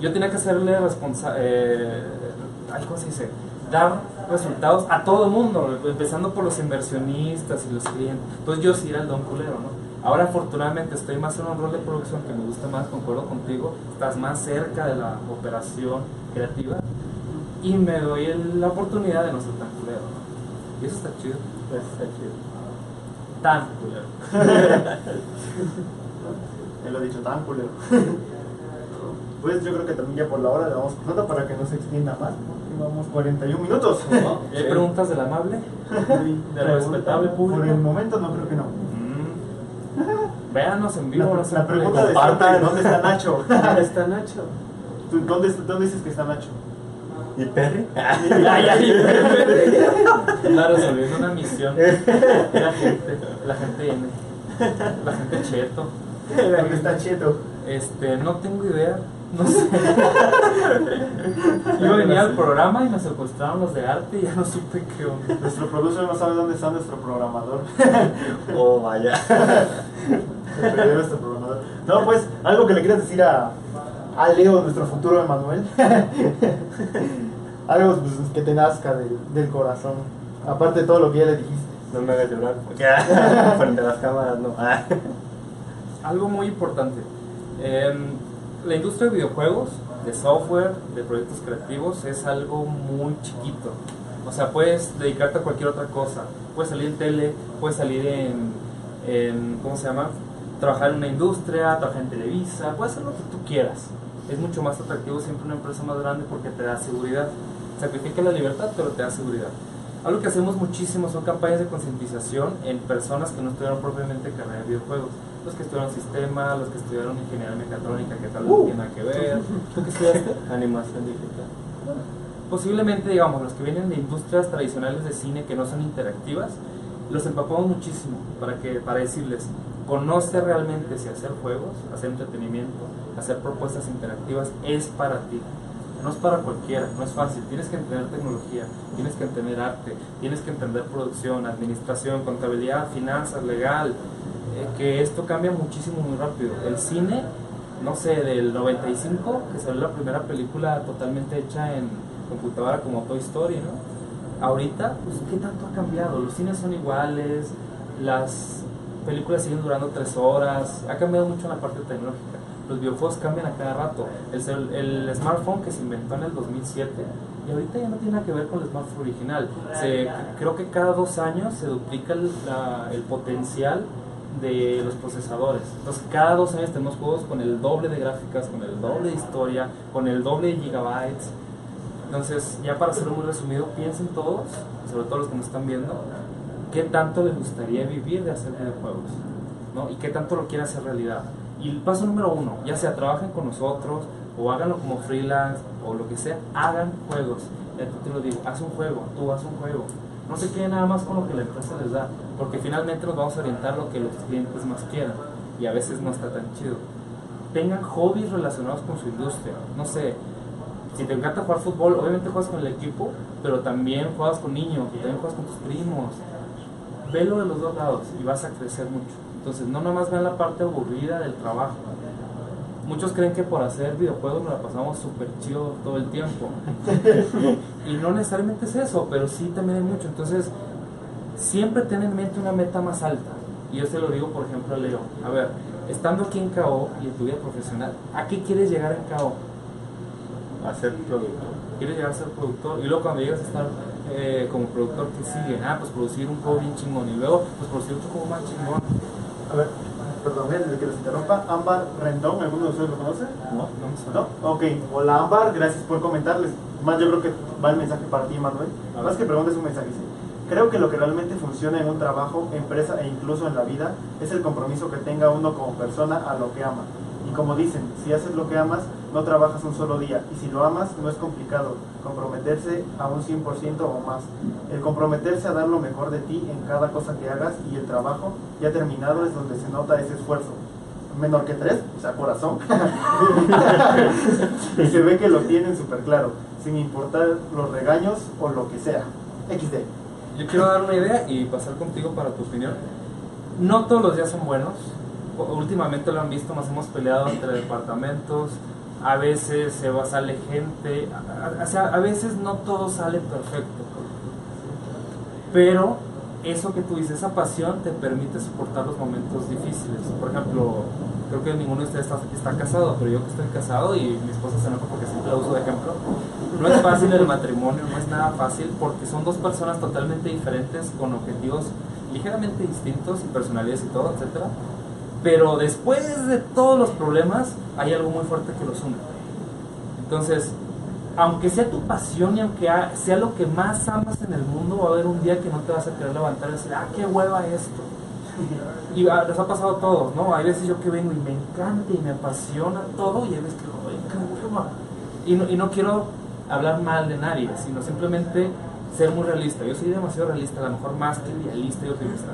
yo tenía que hacerle responsa eh, ¿cómo se dice? Dar resultados a todo el mundo, empezando por los inversionistas y los clientes. Entonces yo sí era el don culero, ¿no? Ahora afortunadamente estoy más en un rol de producción que me gusta más, concuerdo contigo, estás más cerca de la operación creativa y me doy el- la oportunidad de no ser tan culero, ¿no? Y eso está chido, Pues está chido. tan culero. Él lo ha dicho tan culero. Pues yo creo que también ya por la hora le vamos cortando para que no se extienda más. porque Llevamos 41 minutos. ¿no? ¿Y ¿Hay preguntas del amable? ¿Del respetable Por público? el momento no creo que no. Mm. Véanos en vivo. La, la pregunta de siempre, ¿dónde está Nacho? ¿Dónde está Nacho? ¿Tú- ¿Dónde, ¿Dónde dices que está Nacho? ¿Y Perry? Ay, ay. Está resolviendo una misión. La gente, la gente N. La gente cheto. ¿Dónde está Cheto? Este, no tengo idea. No sé. Yo venía al programa y me secuestraron los de arte y ya no supe qué onda. Nuestro producer no sabe dónde está nuestro programador. Oh, vaya. Se perdió nuestro programador. No, pues, algo que le quieras decir a, a Leo, nuestro futuro Emanuel. algo pues, que te nazca del, del corazón. Aparte de todo lo que ya le dijiste. No me hagas llorar. Porque frente a las cámaras no. Algo muy importante. Em, la industria de videojuegos, de software, de proyectos creativos es algo muy chiquito. O sea, puedes dedicarte a cualquier otra cosa. Puedes salir en tele, puedes salir en, en ¿cómo se llama? Trabajar en una industria, trabajar en Televisa, puedes hacer lo que tú quieras. Es mucho más atractivo siempre una empresa más grande porque te da seguridad. Sacrifica la libertad, pero te da seguridad. Algo que hacemos muchísimo son campañas de concientización en personas que no estudiaron propiamente carrera de videojuegos. Los que estudiaron sistema, los que estudiaron ingeniería mecatrónica, que tal vez no tiene que ver. ¿Tú qué estudiaste? Animación digital. Posiblemente, digamos, los que vienen de industrias tradicionales de cine que no son interactivas, los empapamos muchísimo para, que, para decirles, conoce realmente si hacer juegos, hacer entretenimiento, hacer propuestas interactivas es para ti. No es para cualquiera, no es fácil. Tienes que entender tecnología, tienes que entender arte, tienes que entender producción, administración, contabilidad, finanzas, legal. Eh, que esto cambia muchísimo muy rápido. El cine, no sé, del 95, que salió la primera película totalmente hecha en computadora como Toy Story, ¿no? Ahorita, pues, ¿qué tanto ha cambiado? Los cines son iguales, las películas siguen durando tres horas, ha cambiado mucho en la parte tecnológica. Los videojuegos cambian a cada rato. El, el smartphone que se inventó en el 2007 y ahorita ya no tiene nada que ver con el smartphone original. Se, creo que cada dos años se duplica el, la- el potencial de los procesadores. Entonces, cada dos años tenemos juegos con el doble de gráficas, con el doble de historia, con el doble de gigabytes. Entonces, ya para hacerlo muy resumido, piensen todos, sobre todo los que nos están viendo, qué tanto les gustaría vivir de hacer videojuegos, ¿no? Y qué tanto lo quieren hacer realidad. Y el paso número uno, ya sea trabajen con nosotros, o háganlo como freelance, o lo que sea, hagan juegos. Ya te lo digo, haz un juego, tú haz un juego. No se queden nada más con lo que la empresa les da, porque finalmente nos vamos a orientar a lo que los clientes más quieran, y a veces no está tan chido. Tengan hobbies relacionados con su industria, no sé, Si te encanta jugar fútbol, obviamente juegas con el equipo, pero también juegas con niños, también juegas con tus primos. Velo de los dos lados y vas a crecer mucho. Entonces, no nomás vean la parte aburrida del trabajo. Muchos creen que por hacer videojuegos nos la pasamos súper chido todo el tiempo. y no necesariamente es eso, pero sí también hay mucho. Entonces, siempre ten en mente una meta más alta. Y yo se lo digo, por ejemplo, a Leo. A ver, estando aquí en KO y en tu vida profesional, ¿a qué quieres llegar en KO? A ser productor. ¿Quieres llegar a ser productor? Y luego cuando llegas a estar eh, como productor, ¿qué sigue? Ah, pues producir un juego bien chingón. Y luego, pues producir otro juego más chingón. A ver, perdón, eh, desde que los interrumpa. Ámbar Rendón, ¿alguno de ustedes lo conoce? No, no me suena. ¿No? Ok, hola Ámbar, gracias por comentarles. Más yo creo que va el mensaje para ti, Manuel. Más que preguntes un mensaje. sí. Creo que lo que realmente funciona en un trabajo, empresa e incluso en la vida es el compromiso que tenga uno como persona a lo que ama. Y como dicen, si haces lo que amas, no trabajas un solo día. Y si lo amas, no es complicado comprometerse a un 100% o más. El comprometerse a dar lo mejor de ti en cada cosa que hagas y el trabajo ya terminado es donde se nota ese esfuerzo. Menor que tres, o sea, corazón. y se ve que lo tienen súper claro, sin importar los regaños o lo que sea. XD. Yo quiero dar una idea y pasar contigo para tu opinión. No todos los días son buenos. Últimamente lo han visto, nos hemos peleado entre departamentos. A veces se va, sale gente. O sea, a veces no todo sale perfecto. Pero eso que tú dices, esa pasión te permite soportar los momentos difíciles. Por ejemplo, creo que ninguno de ustedes está, está casado, pero yo que estoy casado y mi esposa se enoja porque siempre la uso de ejemplo. No es fácil el matrimonio, no es nada fácil porque son dos personas totalmente diferentes con objetivos ligeramente distintos y personalidades y todo, etcétera. Pero después de todos los problemas hay algo muy fuerte que los une. Entonces, aunque sea tu pasión y aunque sea lo que más amas en el mundo, va a haber un día que no te vas a querer levantar y decir, ah, qué hueva esto. Y ah, nos ha pasado a todos, ¿no? Hay veces yo que vengo y me encanta y me apasiona todo y hay veces que "Ay, qué hueva. Y no, y no quiero hablar mal de nadie, sino simplemente ser muy realista. Yo soy demasiado realista, a lo mejor más que idealista y optimista.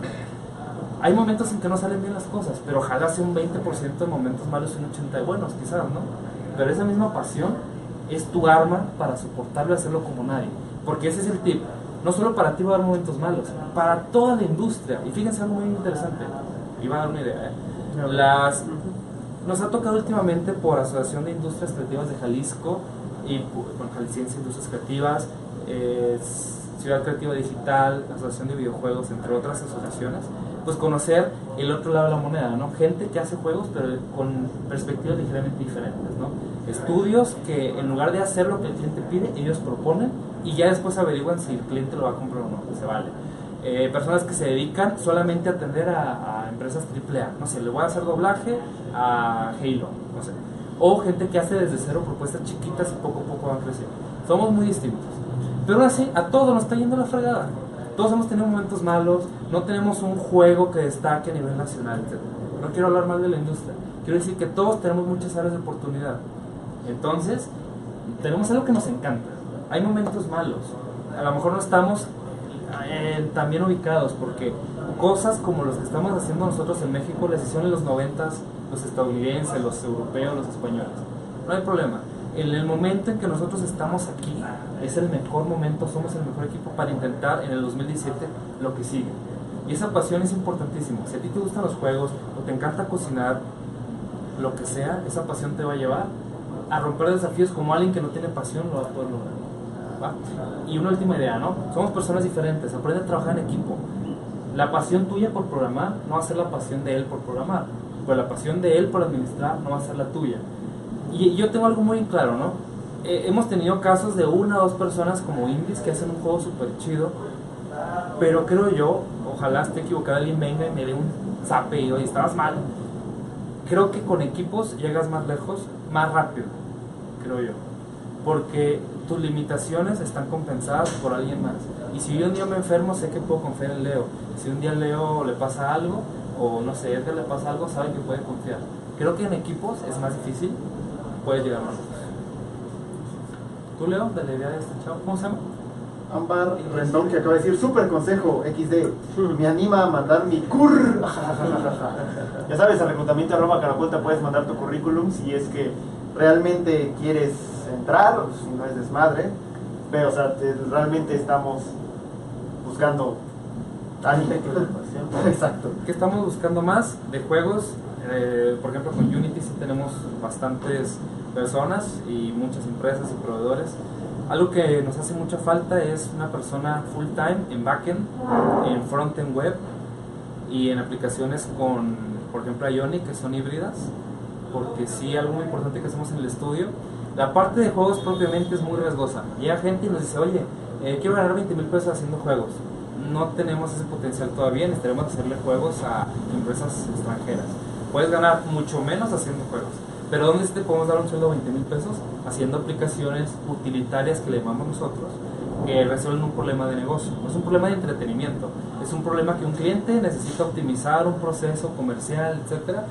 Hay momentos en que no salen bien las cosas, pero ojalá sea un 20% de momentos malos y un 80% de buenos, quizás, ¿no? Pero esa misma pasión es tu arma para soportarlo y hacerlo como nadie. Porque ese es el tip. No solo para ti va a haber momentos malos, para toda la industria. Y fíjense algo muy interesante. Y va a dar una idea. ¿eh? Las, nos ha tocado últimamente por Asociación de Industrias Creativas de Jalisco y Industrias Creativas, Ciudad Creativa Digital, Asociación de Videojuegos, entre otras asociaciones, pues conocer el otro lado de la moneda, ¿no? Gente que hace juegos pero con perspectivas ligeramente diferentes, ¿no? Estudios que en lugar de hacer lo que el cliente pide, ellos proponen y ya después averiguan si el cliente lo va a comprar o no, que se vale. Eh, personas que se dedican solamente a atender a, a empresas AAA, no sé, le voy a hacer doblaje a Halo. O gente que hace desde cero propuestas chiquitas y poco a poco van creciendo. Somos muy distintos. Pero aún así, a todos nos está yendo la fregada. Todos hemos tenido momentos malos, no tenemos un juego que destaque a nivel nacional, etc. No quiero hablar mal de la industria, quiero decir que todos tenemos muchas áreas de oportunidad. Entonces, tenemos algo que nos encanta. Hay momentos malos. A lo mejor no estamos eh, tan bien ubicados porque cosas como los que estamos haciendo nosotros en México las hicieron en los noventas los estadounidenses, los europeos, los españoles. No hay problema. En el momento en que nosotros estamos aquí es el mejor momento, somos el mejor equipo para intentar en el 2017 lo que sigue. Y esa pasión es importantísima. Si a ti te gustan los juegos o te encanta cocinar, lo que sea, esa pasión te va a llevar a romper desafíos como alguien que no tiene pasión lo va a poder lograr. Y una última idea, ¿no? Somos personas diferentes, aprende a trabajar en equipo. La pasión tuya por programar no va a ser la pasión de él por programar, pero la pasión de él por administrar no va a ser la tuya. Y yo tengo algo muy claro, ¿no? Eh, hemos tenido casos de una o dos personas como indies que hacen un juego súper chido, pero creo yo, ojalá esté equivocado, alguien venga y me dé un zape y oye, estabas mal. Creo que con equipos llegas más lejos, más rápido, creo yo. Porque tus limitaciones están compensadas por alguien más. Y si yo un día me enfermo, sé que puedo confiar en Leo. Si un día Leo le pasa algo, o no sé, a Edgar le pasa algo, sabe que puede confiar. Creo que en equipos es más difícil, puedes llegar más. ¿Tú, Leo, de la idea de este chavo? ¿Cómo se llama? Ámbar Rendón que acaba de decir, super consejo XD, me anima a mandar mi cur. ya sabes, al reclutamiento arroba carapulta puedes mandar tu currículum si es que realmente quieres entrar, si no es desmadre, pero o sea, te- realmente estamos buscando Exacto. ¿Qué estamos buscando más de juegos? Eh, por ejemplo, con Unity sí tenemos bastantes personas y muchas empresas y proveedores. Algo que nos hace mucha falta es una persona full time en backend, en frontend web y en aplicaciones con, por ejemplo, Ionic, que son híbridas. Porque sí, algo muy importante que hacemos en el estudio, la parte de juegos propiamente es muy riesgosa. Llega gente y nos dice, oye, eh, quiero ganar 20 mil pesos haciendo juegos. No tenemos ese potencial todavía, necesitaremos hacerle juegos a empresas extranjeras. Puedes ganar mucho menos haciendo juegos. Pero ¿dónde te podemos dar un sueldo de 20 mil pesos? Haciendo aplicaciones utilitarias que le llamamos nosotros, que resuelven un problema de negocio. No es un problema de entretenimiento, es un problema que un cliente necesita optimizar un proceso comercial, etcétera.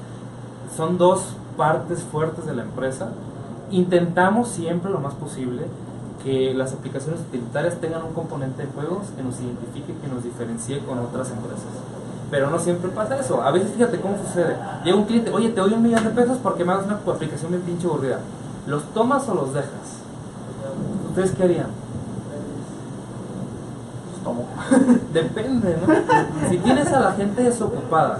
Son dos partes fuertes de la empresa. Intentamos siempre lo más posible que las aplicaciones utilitarias tengan un componente de juegos que nos identifique, que nos diferencie con otras empresas. Pero no siempre pasa eso. A veces fíjate cómo sucede. Llega un cliente, oye, te doy un millón de pesos porque me hagas una aplicación bien pinche aburrida. ¿Los tomas o los dejas? ¿Ustedes qué harían? Tomo. Depende, ¿no? Si tienes a la gente desocupada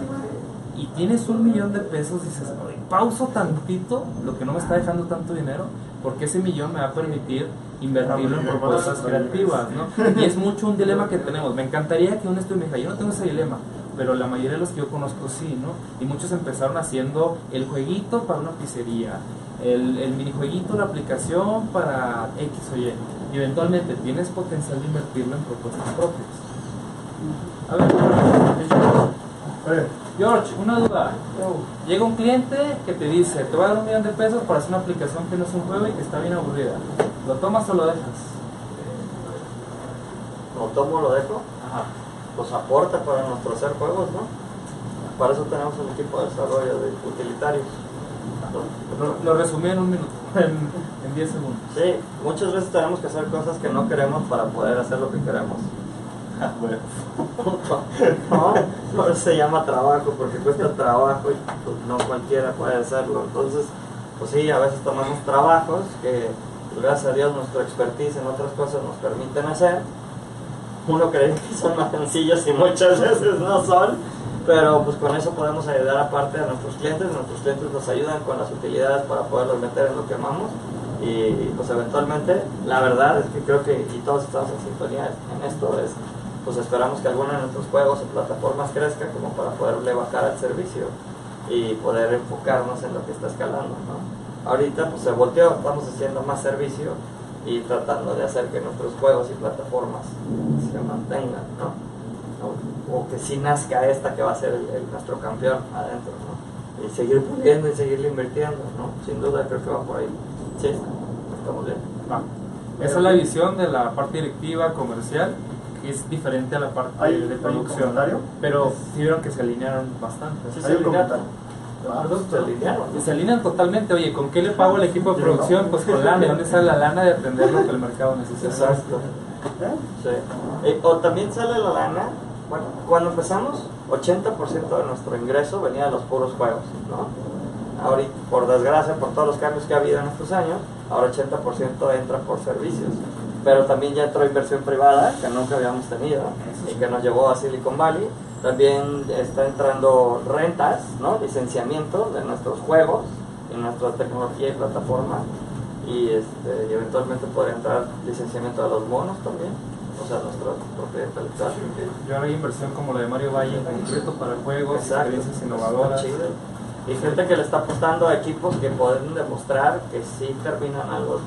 y tienes un millón de pesos, dices, "Oye, pauso tantito lo que no me está dejando tanto dinero, porque ese millón me va a permitir invertirlo en propuestas creativas, ¿no? Y es mucho un dilema que tenemos. Me encantaría que un estudio me dijera, yo no tengo ese dilema, pero la mayoría de los que yo conozco sí, ¿no? Y muchos empezaron haciendo el jueguito para una pizzería, el, el minijueguito, la aplicación para X o Y. Y eventualmente tienes potencial de invertirlo en propuestas propias. A ver, Eh, George, una duda. Llega un cliente que te dice, te voy a dar un millón de pesos para hacer una aplicación que no es un juego y que está bien aburrida. ¿Lo tomas o lo dejas? Lo tomo, lo dejo. Ajá. Pues aporta para nuestro hacer juegos, ¿no? Para eso tenemos un equipo de desarrollo de utilitarios. Lo, lo resumí en un minuto, en 10 segundos. Sí, muchas veces tenemos que hacer cosas que no queremos para poder hacer lo que queremos. no, eso se llama trabajo, porque cuesta trabajo y pues, no cualquiera puede hacerlo. Entonces, pues sí, a veces tomamos trabajos que, pues, gracias a Dios, nuestra expertise en otras cosas nos permiten hacer. Uno cree que son más sencillos y muchas veces no son, pero pues con eso podemos ayudar aparte a nuestros clientes. Nuestros clientes nos ayudan con las utilidades para poderlos meter en lo que amamos y pues eventualmente la verdad es que creo que y todos estamos en sintonía en esto es pues esperamos que alguno de nuestros juegos o plataformas crezca como para poderle bajar al servicio y poder enfocarnos en lo que está escalando ¿no? ahorita pues se volteó estamos haciendo más servicio y tratando de hacer que nuestros juegos y plataformas se mantengan ¿no? ¿no? o que sí nazca esta que va a ser el- el- nuestro campeón adentro ¿no? y seguir puliendo y seguirle invirtiendo ¿no? sin duda creo que va por ahí sí estamos bien. Esa es la visión de la parte directiva comercial, es diferente a la parte ¿Hay- de hay un producción. comentario? Pero sí vieron que se alinearon bastante. Sí, hay un comentario. se alinearon alinean totalmente, oye, ¿con qué le pago al equipo de producción? Pues con lana, ¿de dónde sale la lana de atender lo que el mercado necesita? Exacto. ¿Eh? Sí. Eh, o también sale la lana, bueno, cuando empezamos, 80% de nuestro ingreso venía de los puros juegos, ¿no? Ahorita, por desgracia, por todos los cambios que ha habido en estos años, ahora 80% entra por servicios. Pero también ya entró inversión privada, que nunca habíamos tenido, y que nos llevó a Silicon Valley. También está entrando rentas, ¿no? Licenciamiento de nuestros juegos y nuestra tecnología y plataforma. Y, este, y eventualmente podría entrar licenciamiento de los monos también, o sea, nuestra propiedad intelectual. Yo haré inversión como la de Mario Valle en concreto para juegos, Exacto. experiencias innovadoras. Y gente que le está apostando a equipos que pueden demostrar que sí terminan algo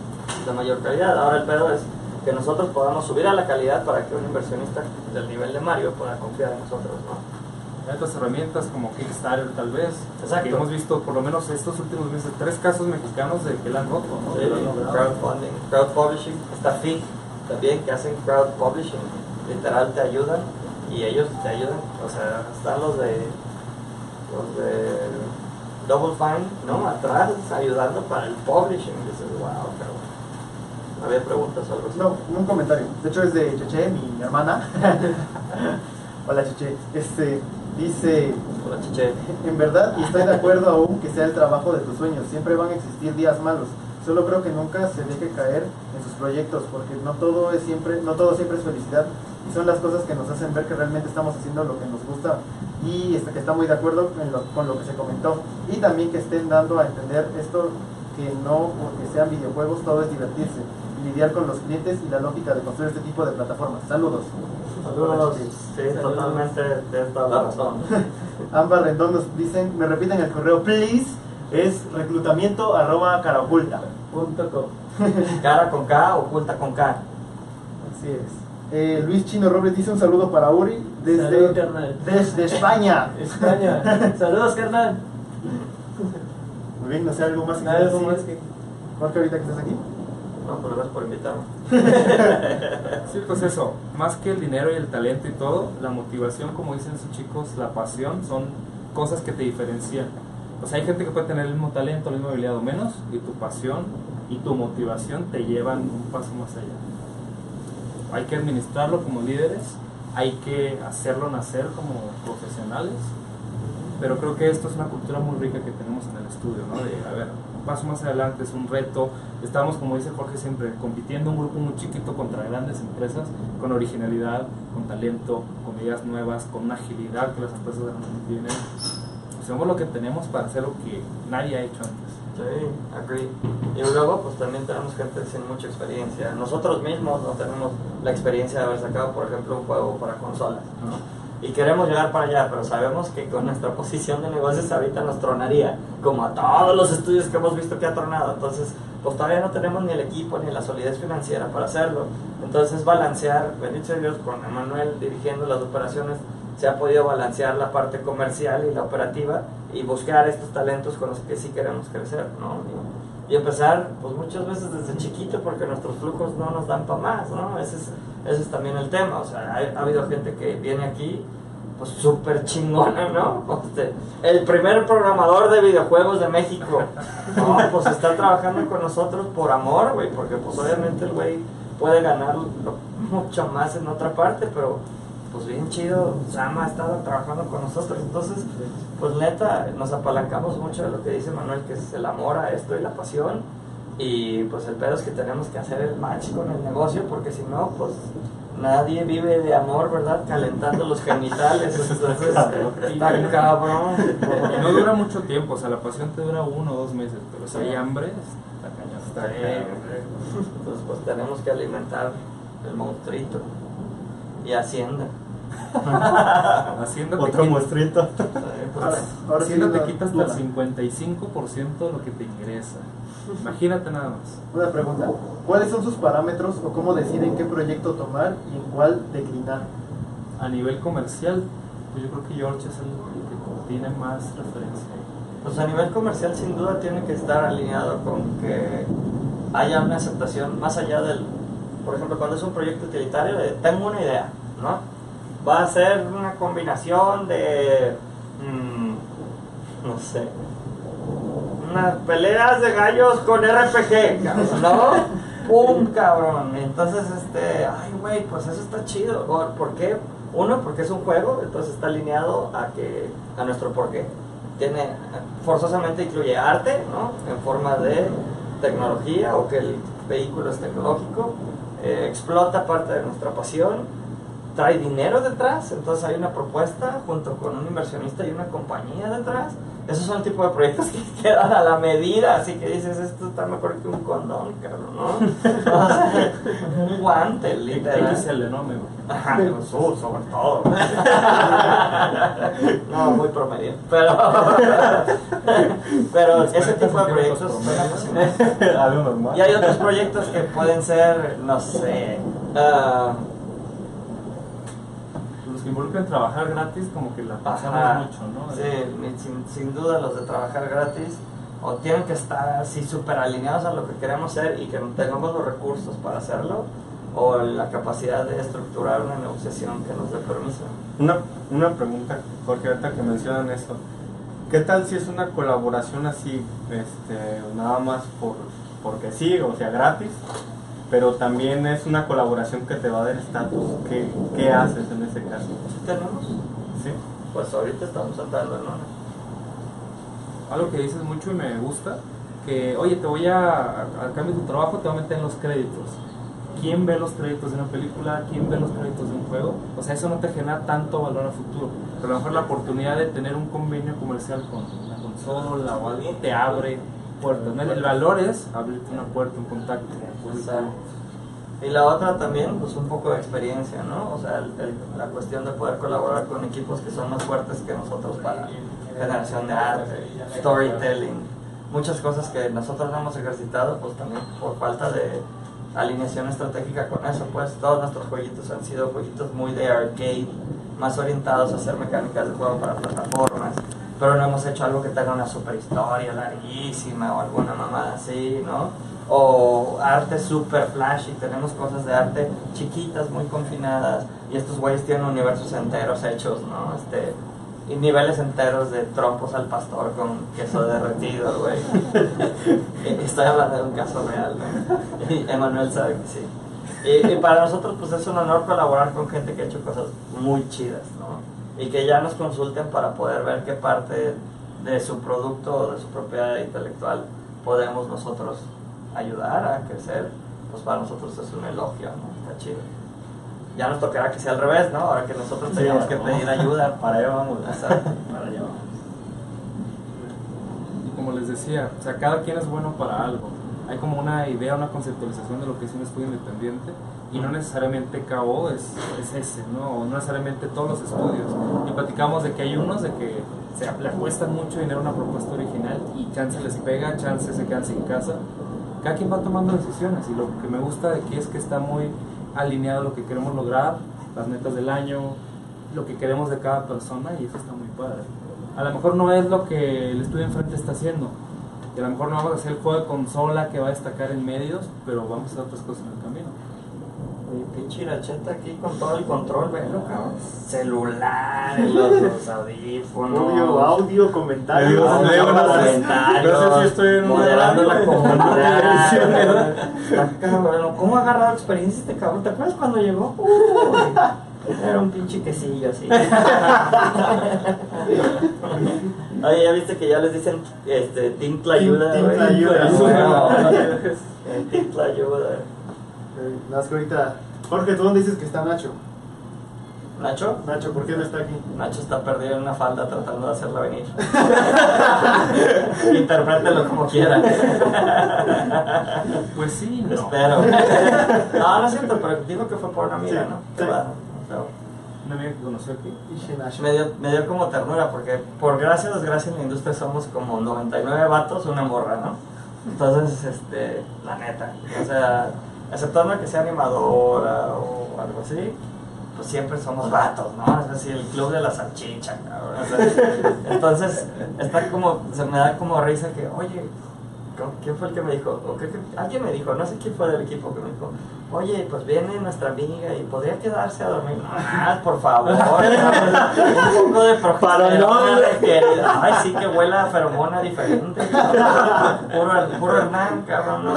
de mayor calidad. Ahora el pedo es que nosotros podamos subir a la calidad para que un inversionista del nivel de Mario pueda confiar en nosotros, ¿no? Otras herramientas como Kickstarter tal vez. Exacto. Que hemos visto por lo menos estos últimos meses tres casos mexicanos de que la han roto, ¿no? Sí, logrado. crowdfunding, crowd publishing, está FIG también que hacen crowd publishing, literal te ayudan y ellos te ayudan, o sea, están los de los de Double Fine, ¿no? Atrás ayudando para el publishing, dices, wow, pero había preguntas o algo así. No, un comentario. De hecho es de Cheche, mi hermana. Hola Cheche. Este dice, Hola, chiche. en verdad, y estoy de acuerdo aún que sea el trabajo de tus sueños. Siempre van a existir días malos. Solo creo que nunca se deje caer en sus proyectos, porque no todo es siempre, no todo siempre es felicidad y son las cosas que nos hacen ver que realmente estamos haciendo lo que nos gusta y que está muy de acuerdo lo- con lo que se comentó y también que estén dando a entender esto que no porque sean videojuegos todo es divertirse lidiar con los clientes y la lógica de construir este tipo de plataformas. Saludos. Saludos. Sí, totalmente de esta razón. Ámbar Rendón nos dicen, me repiten el correo, please, es reclutamiento arroba cara oculta. Punto com. Cara con K, oculta con K. Así es. Eh, Luis Chino Robles dice un saludo para Uri desde, Saludos, carnal. desde España. España. Saludos, carnal. Muy bien, no sé, algo más que Algo decir? más que. Jorge, ahorita que estás aquí. No, pues por invitarme. Sí, pues eso, más que el dinero y el talento y todo, la motivación, como dicen sus chicos, la pasión, son cosas que te diferencian. O sea, hay gente que puede tener el mismo talento, la misma habilidad o menos, y tu pasión y tu motivación te llevan un paso más allá. Hay que administrarlo como líderes, hay que hacerlo nacer como profesionales, pero creo que esto es una cultura muy rica que tenemos en el estudio, ¿no? De, a ver, paso más adelante es un reto. Estamos, como dice Jorge siempre, compitiendo un grupo muy chiquito contra grandes empresas, con originalidad, con talento, con ideas nuevas, con una agilidad que las empresas no tienen. Hacemos lo que tenemos para hacer lo que nadie ha hecho antes. Sí, agree. Y luego, pues también tenemos gente sin mucha experiencia. Nosotros mismos no tenemos la experiencia de haber sacado, por ejemplo, un juego para consolas. Y queremos llegar para allá, pero sabemos que con nuestra posición de negocios ahorita nos tronaría, como a todos los estudios que hemos visto que ha tronado. Entonces, pues todavía no tenemos ni el equipo ni la solidez financiera para hacerlo. Entonces, balancear, bendito sea Dios, con Emanuel dirigiendo las operaciones, se ha podido balancear la parte comercial y la operativa y buscar estos talentos con los que sí queremos crecer, ¿no? Y, y empezar, pues muchas veces desde chiquito, porque nuestros flujos no nos dan para más, ¿no? Es, ese es también el tema, o sea, ha, ha habido gente que viene aquí, pues súper chingona, ¿no? Este, el primer programador de videojuegos de México, no, pues está trabajando con nosotros por amor, güey, porque pues obviamente el güey puede ganar mucho más en otra parte, pero pues bien chido, Sama ha estado trabajando con nosotros, entonces, pues neta, nos apalancamos mucho de lo que dice Manuel, que es el amor a esto y la pasión, y pues el pedo es que tenemos que hacer el match con el negocio, porque si no, pues nadie vive de amor, ¿verdad? Calentando los genitales, entonces está cabrón. Y no dura mucho tiempo, o sea, la pasión te dura uno o dos meses, pero si hay hambre, está cañón. Está. Entonces, pues tenemos que alimentar el monstruito y Hacienda. Hacienda te Otro quita- muestrito. Pues, Hacienda te quita hasta el duda. 55% de lo que te ingresa. Imagínate nada más. Una pregunta. ¿Cuáles son sus parámetros o cómo deciden qué proyecto tomar y en cuál declinar? A nivel comercial, pues yo creo que George es el que tiene más referencia. Pues a nivel comercial sin duda tiene que estar alineado con que haya una aceptación más allá del, por ejemplo, cuando es un proyecto utilitario, de, tengo una idea, ¿no? Va a ser una combinación de, mm, no sé, peleas de gallos con RPG, ¿no? ¡Pum, cabrón! Entonces, este, ay, güey, pues eso está chido. ¿Por- ¿Por qué? Uno, porque es un juego, entonces está alineado a que a nuestro porqué. Tiene, forzosamente incluye arte, ¿no? En forma de tecnología o que el vehículo es tecnológico. eh, explota parte de nuestra pasión. Trae dinero detrás, entonces hay una propuesta junto con un inversionista y una compañía detrás. Esos son el tipo de proyectos que quedan a la medida, así que dices, esto está mejor que un condón, cabrón, ¿no? O sea, un guante, literal. XL, ¿no? Me Ajá, pues, uh, sobre todo. No, muy promedio. Pero, pero ese tipo de proyectos. Y hay otros proyectos que pueden ser, no sé, ah, Que involucran trabajar gratis, como que la pasamos Ajá. mucho, ¿no? Sí, sin, sin duda los de trabajar gratis o tienen que estar así súper alineados a lo que queremos hacer y que tengamos los recursos para hacerlo o la capacidad de estructurar una negociación que nos dé permiso. Una, una pregunta, Jorge, ahorita que mencionan eso. ¿Qué tal si es una colaboración así, este, nada más por, porque sí, o sea, gratis, pero también es una colaboración que te va a dar estatus? ¿Qué, ¿Qué haces en ese caso? ¿Sí tenemos? ¿Sí? Pues ahorita estamos saltando, ¿no? Algo que dices mucho y me gusta, que, oye, te voy a, a cambio de tu trabajo, te voy a meter en los créditos. ¿Quién ve los créditos de una película? ¿Quién ve los créditos de un juego? O sea, eso no te genera tanto valor a futuro. Pero a lo mejor la oportunidad de tener un convenio comercial con una consola o algo te abre puertas. ¿no? El valor es abrirte una puerta, un contacto. Y la otra también, pues un poco de experiencia, ¿no? O sea, el- la cuestión de poder colaborar con equipos que son más fuertes que nosotros para generación de arte, storytelling, muchas cosas que nosotros no hemos ejercitado, pues también por falta de alineación estratégica con eso, pues todos nuestros jueguitos han sido jueguitos muy de arcade, más orientados a hacer mecánicas de juego para plataformas, pero no hemos hecho algo que tenga una super historia larguísima o alguna mamada así, ¿no? O arte super flashy, tenemos cosas de arte chiquitas, muy confinadas, y estos güeyes tienen universos enteros hechos, ¿no? Este, y niveles enteros de trompos al pastor con queso derretido, güey. Estoy hablando de un caso real, ¿no? Y Emanuel sabe que sí. Y, y para nosotros, pues es un honor colaborar con gente que ha hecho cosas muy chidas, ¿no? Y que ya nos consulten para poder ver qué parte de su producto o de su propiedad intelectual podemos nosotros ayudar a crecer. Pues para nosotros es un elogio, ¿no? Está chido. Ya nos tocará que sea al revés, ¿no? Ahora que nosotros Sí, tengamos que pedir ayuda. Para allá vamos. Exacto, para allá vamos. Y como les decía, o sea, cada quien es bueno para algo. Hay como una idea, una conceptualización de lo que es un estudio independiente y no necesariamente KO es, es ese, ¿no? O no necesariamente todos los estudios. Y platicamos de que hay unos de que se le cuesta mucho dinero una propuesta original y chance les pega, chance se quedan sin casa. Cada quien va tomando decisiones y lo que me gusta de aquí es que está muy alineado lo que queremos lograr, las metas del año, lo que queremos de cada persona y eso está muy padre. A lo mejor no es lo que el estudio enfrente está haciendo. Y a lo mejor no vamos a hacer el juego de consola que va a destacar en medios, pero vamos a hacer otras cosas en el camino. Pinche iracheta aquí con todo el control, velo, cabrón. Celular, los, los audífonos. Obvio, audio, comentarios. Audio, comentarios, no sé si estoy en una moderando la comunidad. cabrón. ¿Cómo ha agarrado experiencia este cabrón? ¿Te acuerdas cuando llegó? Era un pinche quesillo así. Oye, ya viste que ya les dicen este, Team Tlayuda, Team? Tlayuda. Team Tlayuda. Más que ahorita. Jorge, ¿tú dónde dices que está Nacho? Nacho, Nacho, ¿por qué no está aquí? Nacho está perdido en una falda tratando de hacerla venir. Interprételo como quiera. Pues sí, no. Espero. No, no es cierto, pero dijo que fue por una amiga, Sí, ¿no? sí. Pero Una amiga que conoció aquí. Me dio, me dio como ternura porque por gracia o desgracia en la industria somos como 99 vatos, una morra, ¿no? Entonces, este, la neta, o sea, exceptuando que sea animadora o algo así, pues siempre somos vatos, ¿no? Es decir, el club de la salchicha, cabrón. O sea, entonces, está como, se me da como risa que, oye, ¿quién fue el que me dijo? O creo que alguien me dijo, no sé quién fue del equipo que me dijo, oye, pues viene nuestra amiga y podría quedarse a dormir. Ah, por favor, un poco de progesterona requerida. Ay, sí que huela a feromona diferente. Puro, puro Hernán, cabrón. No,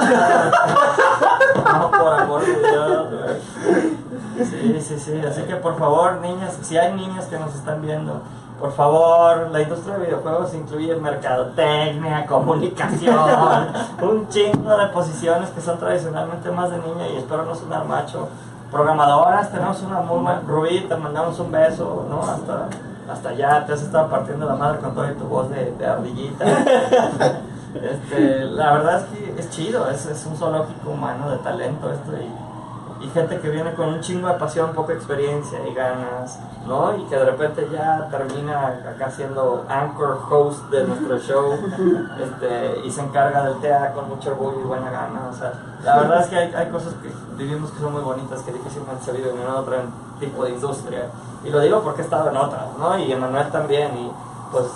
no, por amor de Dios. Sí, sí, sí. Así que por favor, niñas, si hay niñas que nos están viendo, por favor, la industria de videojuegos incluye mercadotecnia, comunicación, un chingo de posiciones que son tradicionalmente más de niña y espero no sonar macho. Programadoras, tenemos una muy buena. Rubí, te mandamos un beso, ¿no? Hasta, hasta allá, te has estado partiendo la madre con toda tu voz de, de ardillita. Este, la verdad es que es chido, es, es un zoológico humano de talento esto y, y gente que viene con un chingo de pasión, poca experiencia y ganas, ¿no? Y que de repente ya termina acá siendo anchor host de nuestro show este, y se encarga del TA con mucho orgullo y buena gana, o sea, la verdad es que hay, hay cosas que vivimos que son muy bonitas que difícilmente se viven en otro tipo de industria y lo digo porque he estado en otras, ¿no? Y Emanuel también y pues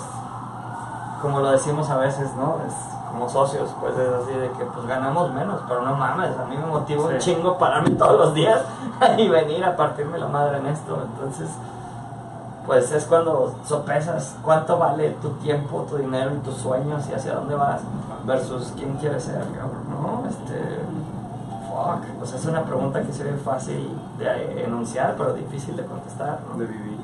como lo decimos a veces, ¿no? Es como socios, pues es así de que pues ganamos menos, pero no mames, a mí me motiva un Sí. chingo pararme todos los días y venir a partirme la madre en esto. Entonces, pues es cuando sopesas cuánto vale tu tiempo, tu dinero y tus sueños y hacia dónde vas versus quién quieres ser, cabrón, ¿no? Este, fuck, pues es una pregunta que se ve fácil de enunciar, pero difícil de contestar, ¿no? De vivir.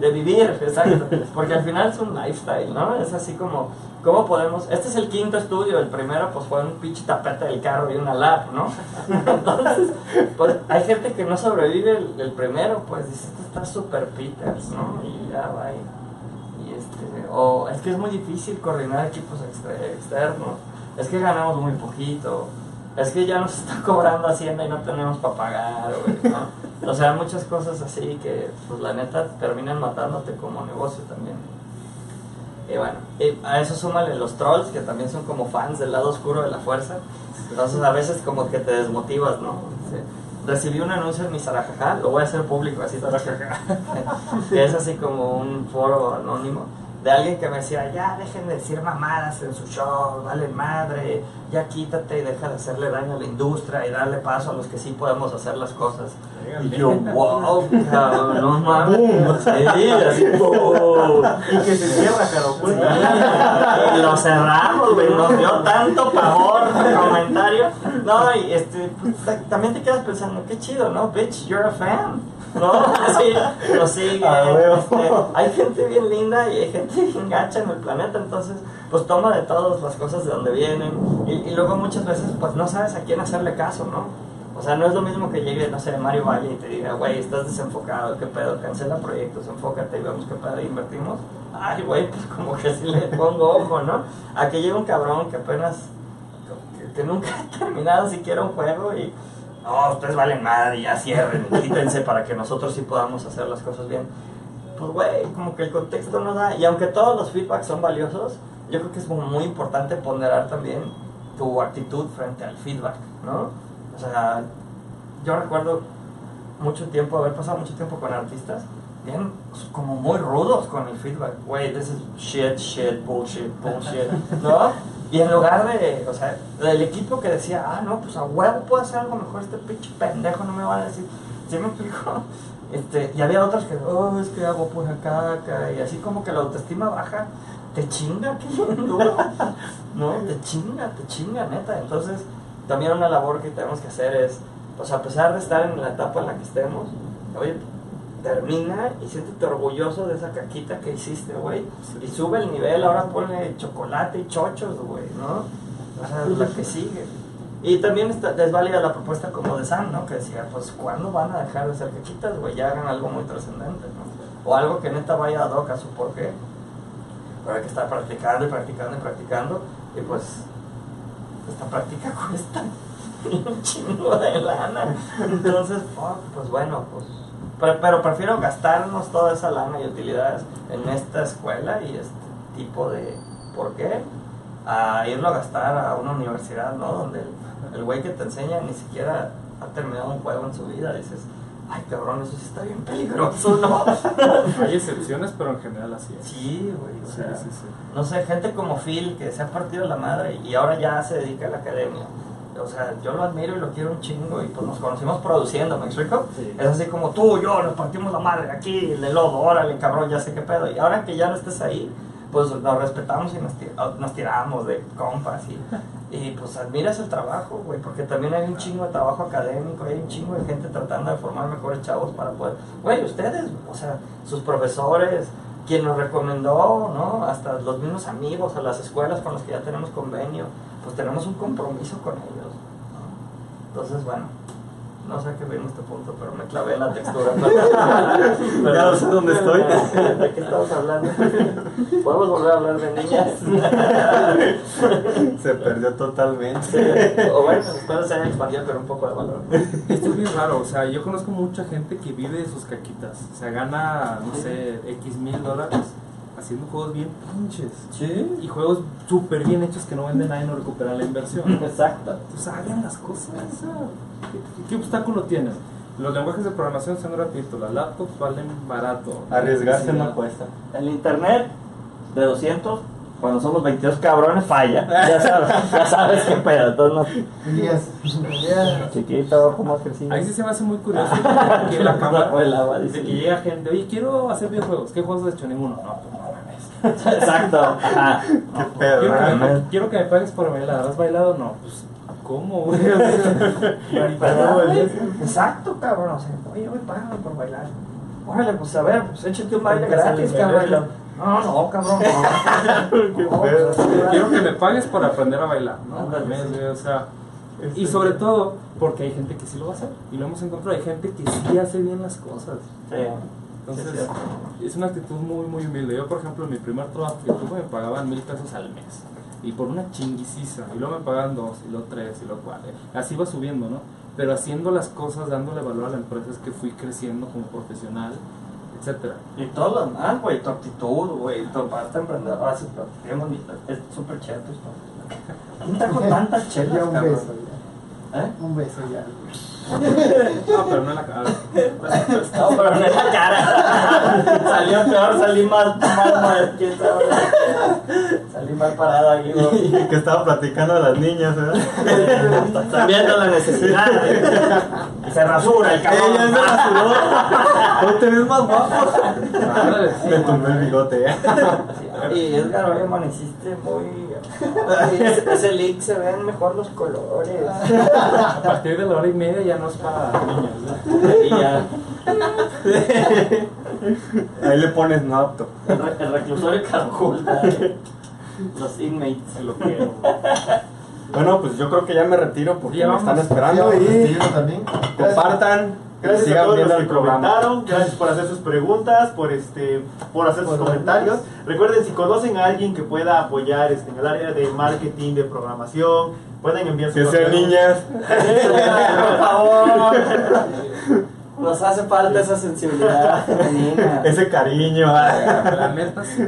De vivir, exacto. Porque al final es un lifestyle, ¿no? Es así como, ¿cómo podemos? Este es el quinto estudio, el primero pues fue un pinche tapete del carro y una lab, ¿no? Entonces, pues hay gente que no sobrevive el, primero, pues dice, esto está super Peters, ¿no? Y ya va. Y, y este, o es que es muy difícil coordinar equipos externos, es que ganamos muy poquito, es que ya nos está cobrando Hacienda y no tenemos para pagar. O sea, muchas cosas así que, pues la neta, terminan matándote como negocio también. Y bueno, a eso súmale los trolls, que también son como fans del lado oscuro de la fuerza. Entonces a veces como que te desmotivas, ¿no? Recibí un anuncio en mi Sarajaja, lo voy a hacer público, así Sarajaja, que es así como un foro anónimo de alguien que me decía, ya dejen de decir mamadas en su show, vale madre, ya quítate y deja de hacerle daño a la industria y darle paso a los que sí podemos hacer las cosas. Y yo, wow, cabrón, no mames. Sí, así. Y que se cierra, pues. Y lo cerramos, güey. Nos dio tanto pavor el comentario. No, y este, pues, ta- también te quedas pensando, qué chido, ¿no? Bitch, you're a fan. ¿No? Sí, lo sigue. Huevo. este, hay gente bien linda y hay gente bien gacha en el planeta, entonces, pues toma de todas las cosas de donde vienen. Y, y luego muchas veces, pues no sabes a quién hacerle caso, ¿no? O sea, no es lo mismo que llegue, no sé, Mario Valle y te diga, güey, estás desenfocado, qué pedo, cancela proyectos, enfócate y vemos qué pedo invertimos. Ay, güey, pues como que sí le pongo ojo, ¿no? A que llegue un cabrón que apenas, que, que nunca ha terminado siquiera un juego y, no, ustedes valen madre, ya cierren, quítense para que nosotros sí podamos hacer las cosas bien. Pues, güey, como que el contexto no da, y aunque todos los feedbacks son valiosos, yo creo que es muy importante ponderar también tu actitud frente al feedback, ¿no? O sea, yo recuerdo mucho tiempo, haber pasado mucho tiempo con artistas, bien, como muy rudos con el feedback. Güey, this is shit, shit, bullshit, bullshit, ¿no? Y en lugar de, o sea, del equipo que decía, ah, no, pues a huevo puedo hacer algo mejor, este pinche pendejo no me va a decir, ¿sí me explico? Este, y había otros que, oh, es que hago pura caca, y así como que la autoestima baja, te chinga bien duro, ¿no? Te chinga, te chinga, neta. Entonces, también una labor que tenemos que hacer es, pues a pesar de estar en la etapa en la que estemos, oye, termina y siéntete orgulloso de esa caquita que hiciste, güey. Y sube el nivel, ahora ponle chocolate y chochos, güey, ¿no? O sea, la que sigue. Y también está, es válida la propuesta como de Sam, ¿no? Que decía, pues, ¿cuándo van a dejar de ser caquitas, güey? Ya hagan algo muy trascendente, ¿no? O algo que neta vaya a hoc a su porqué. Pero hay que estar practicando y practicando y practicando. Y pues, esta práctica cuesta un chingo de lana. Entonces, pues bueno, pues. Pero, pero prefiero gastarnos toda esa lana y utilidades en esta escuela y este tipo de. ¿Por qué? A irlo a gastar a una universidad, ¿no? Donde el- güey que te enseña ni siquiera ha terminado un juego en su vida. Dices, ay cabrón, eso sí está bien peligroso, ¿no? Hay excepciones, pero en general así es. Sí, güey. o Sí, sea, sí, sí. no sé, gente como Phil que se ha partido la madre y ahora ya se dedica a la academia. O sea, yo lo admiro y lo quiero un chingo y pues nos conocimos produciendo, ¿me explico? Sí. Es así como tú, yo, nos partimos la madre aquí, el de lodo, órale, cabrón, ya sé qué pedo. Y ahora que ya no estés ahí, pues nos respetamos y nos, ti- nos tiramos de compas y, y pues admiras el trabajo, güey, porque también hay un chingo de trabajo académico, hay un chingo de gente tratando de formar mejores chavos para poder, güey, ustedes, o sea, sus profesores, quien nos recomendó, ¿no? Hasta los mismos amigos, a las escuelas con las que ya tenemos convenio, pues tenemos un compromiso con ellos. Entonces, bueno, no sé a qué vino este punto, pero me clavé en la textura. Pero- Ya no sé dónde estoy. ¿De qué estamos hablando? ¿Podemos volver a hablar de niñas? Se perdió totalmente. Sí, o bueno, espero se haya expandido con un poco de valor. Esto es bien raro, o sea, yo conozco mucha gente que vive de sus caquitas. O sea, gana, no sé, X mil dólares haciendo juegos bien pinches. Sí, Y juegos súper bien hechos que no venden nada y no recuperan la inversión. exacto. Sea, hagan las cosas. ¿qué, qué obstáculo tienes? Los lenguajes de programación son gratuitos, las laptops valen barato. Arriesgarse no cuesta. El internet de 200, cuando somos 22 cabrones, falla. Ya sabes, ya sabes qué pedo. Entonces, Elías, Elías. no, chiquito, ¿cómo has crecido? Ahí sí se me hace muy curioso que la cámara Fue el agua, dice que llega gente, oye, quiero hacer videojuegos. ¿Qué juegos has hecho? Ninguno. No, pues no. Exacto. Ajá. Qué pedo, Quiero que, me, quiero que me pagues por bailar. ¿Has bailado? No, pues, ¿cómo, güey? Exacto, cabrón. O sea, oye, güey, págame por bailar. órale, pues a ver, pues échate un baile gratis, cabrón. No, no, cabrón, no. Qué No, feo. pues, Quiero que me pagues por aprender a bailar, ¿no? Güey, O sea, y sobre todo porque hay gente que sí lo va a hacer. Y lo hemos encontrado. Hay gente que sí hace bien las cosas. Sí. Entonces, Sí, es una actitud muy, muy humilde. Yo, por ejemplo, en mi primer trabajo que tuve me pagaban mil pesos al mes. Y por una chinguiciza. Y luego me pagaban dos, y luego tres, y luego cuatro. Así va subiendo, ¿no? Pero haciendo las cosas, dándole valor a la empresa es que fui creciendo como profesional, etcétera. Y todo lo demás, güey, tu actitud, güey, tu parte emprendedora, bien bonito, es súper chévere. ¿Quién trajo tantas chelas, un beso, ya. ¿Eh? Un beso ya. No, pero no en la cara. No, pero no en la cara. Salió peor, salí más, más, más, quién sabe. Salí mal parado güey. Y que estaba platicando a las niñas, ¿verdad? Están viendo la necesidad. Y se rasura el cabrón. Ella se rasuró. Hoy te ves más guapo. Me tumbé el bigote, ¿eh? Y Edgar, oye, amaneciste muy. Ese leak se ven mejor los colores. A partir de la hora y media ya no es para niños. ¿no? Y ya. Ahí le pones no apto. El, re- el reclusorio calcula. Los inmates. Lo quiero. Bueno, pues yo creo que ya me retiro porque Ya me vamos. están esperando y también. Gracias. compartan. Gracias a todos los que comentaron, gracias por hacer sus preguntas, por este, por hacer sus comentarios. Recuerden si conocen a alguien que pueda apoyar este, en el área de marketing, de programación, pueden enviar su Que sean niñas. Por favor. Nos hace falta esa sensibilidad. Ese cariño. La neta, sí.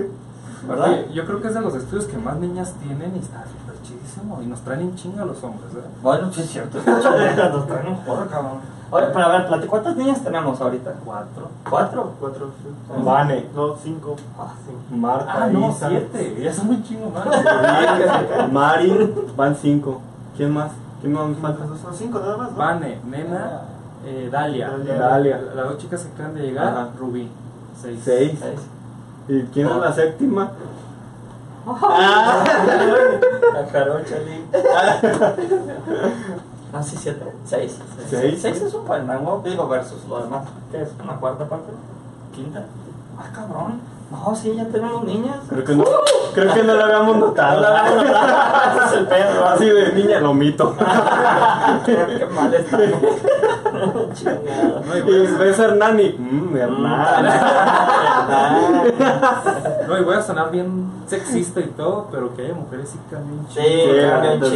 ¿Verdad? Oye, yo creo que es de los estudios que más niñas tienen y está súper chidísimo. Y nos traen en chinga los hombres, ¿eh? Bueno, sí es cierto. Nos traen un porro, cabrón. Oye, pero a ver, plati- ¿cuántas niñas tenemos ahorita? Cuatro. ¿Cuatro? Cuatro, sí. Vane. No, cinco. Ah, sí. Marta, Ah, no, Isa. siete. Ya son muy chingos más. Mari, van cinco. ¿Quién más? ¿Quién más me falta? Son cinco nada más, ¿no? Vane, Nena, eh, Dalia. Dalia. Dalia. La- Las dos chicas que acaban de llegar, Ajá. Rubí. Seis. Seis. Seis. ¿Y quién es la séptima? La jarocha. Ah, sí, siete. Seis. Seis. Seis es un fandango, digo, versus lo demás. ¿Qué es? ¿Una cuarta parte? ¿Quinta? Ah, cabrón. No, sí, ya tenemos niñas. Creo que no, creo que no lo habíamos notado. Ese es el pedo. Así de niña lo mito. Qué mal está. Chingado. No, y Y voy a- ves a Hernani. Mmm, Hernani. no, y voy a sonar bien sexista y todo, pero que haya mujeres sí cambia un Sí, chingo. cambia un antes,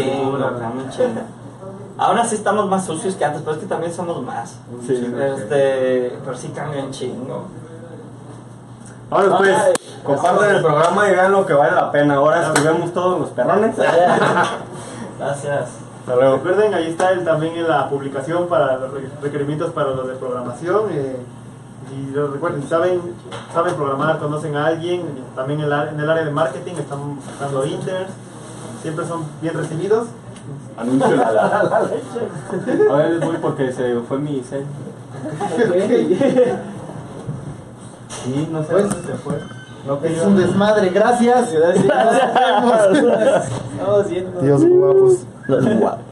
Aún así estamos más sucios que antes, pero es que también somos más. Sí. Este, pero sí cambia un chingo. Ahora pues, compartan el programa y vean lo que vale la pena. Ahora estuvimos todos los perrones. Gracias. Hasta luego. Recuerden, ahí está el, también en la publicación para los re- requerimientos para los de programación. eh, y recuerden, saben, saben programar, conocen a alguien, también en el área de marketing están buscando interns, siempre son bien recibidos. Anuncio la, la, la leche. A ver, les voy porque se fue mi cel. Sí, no sé Pues, dónde se fue. No Es un desmadre, gracias. Gracias. Estamos viendo. Dios guapos. Los guapos.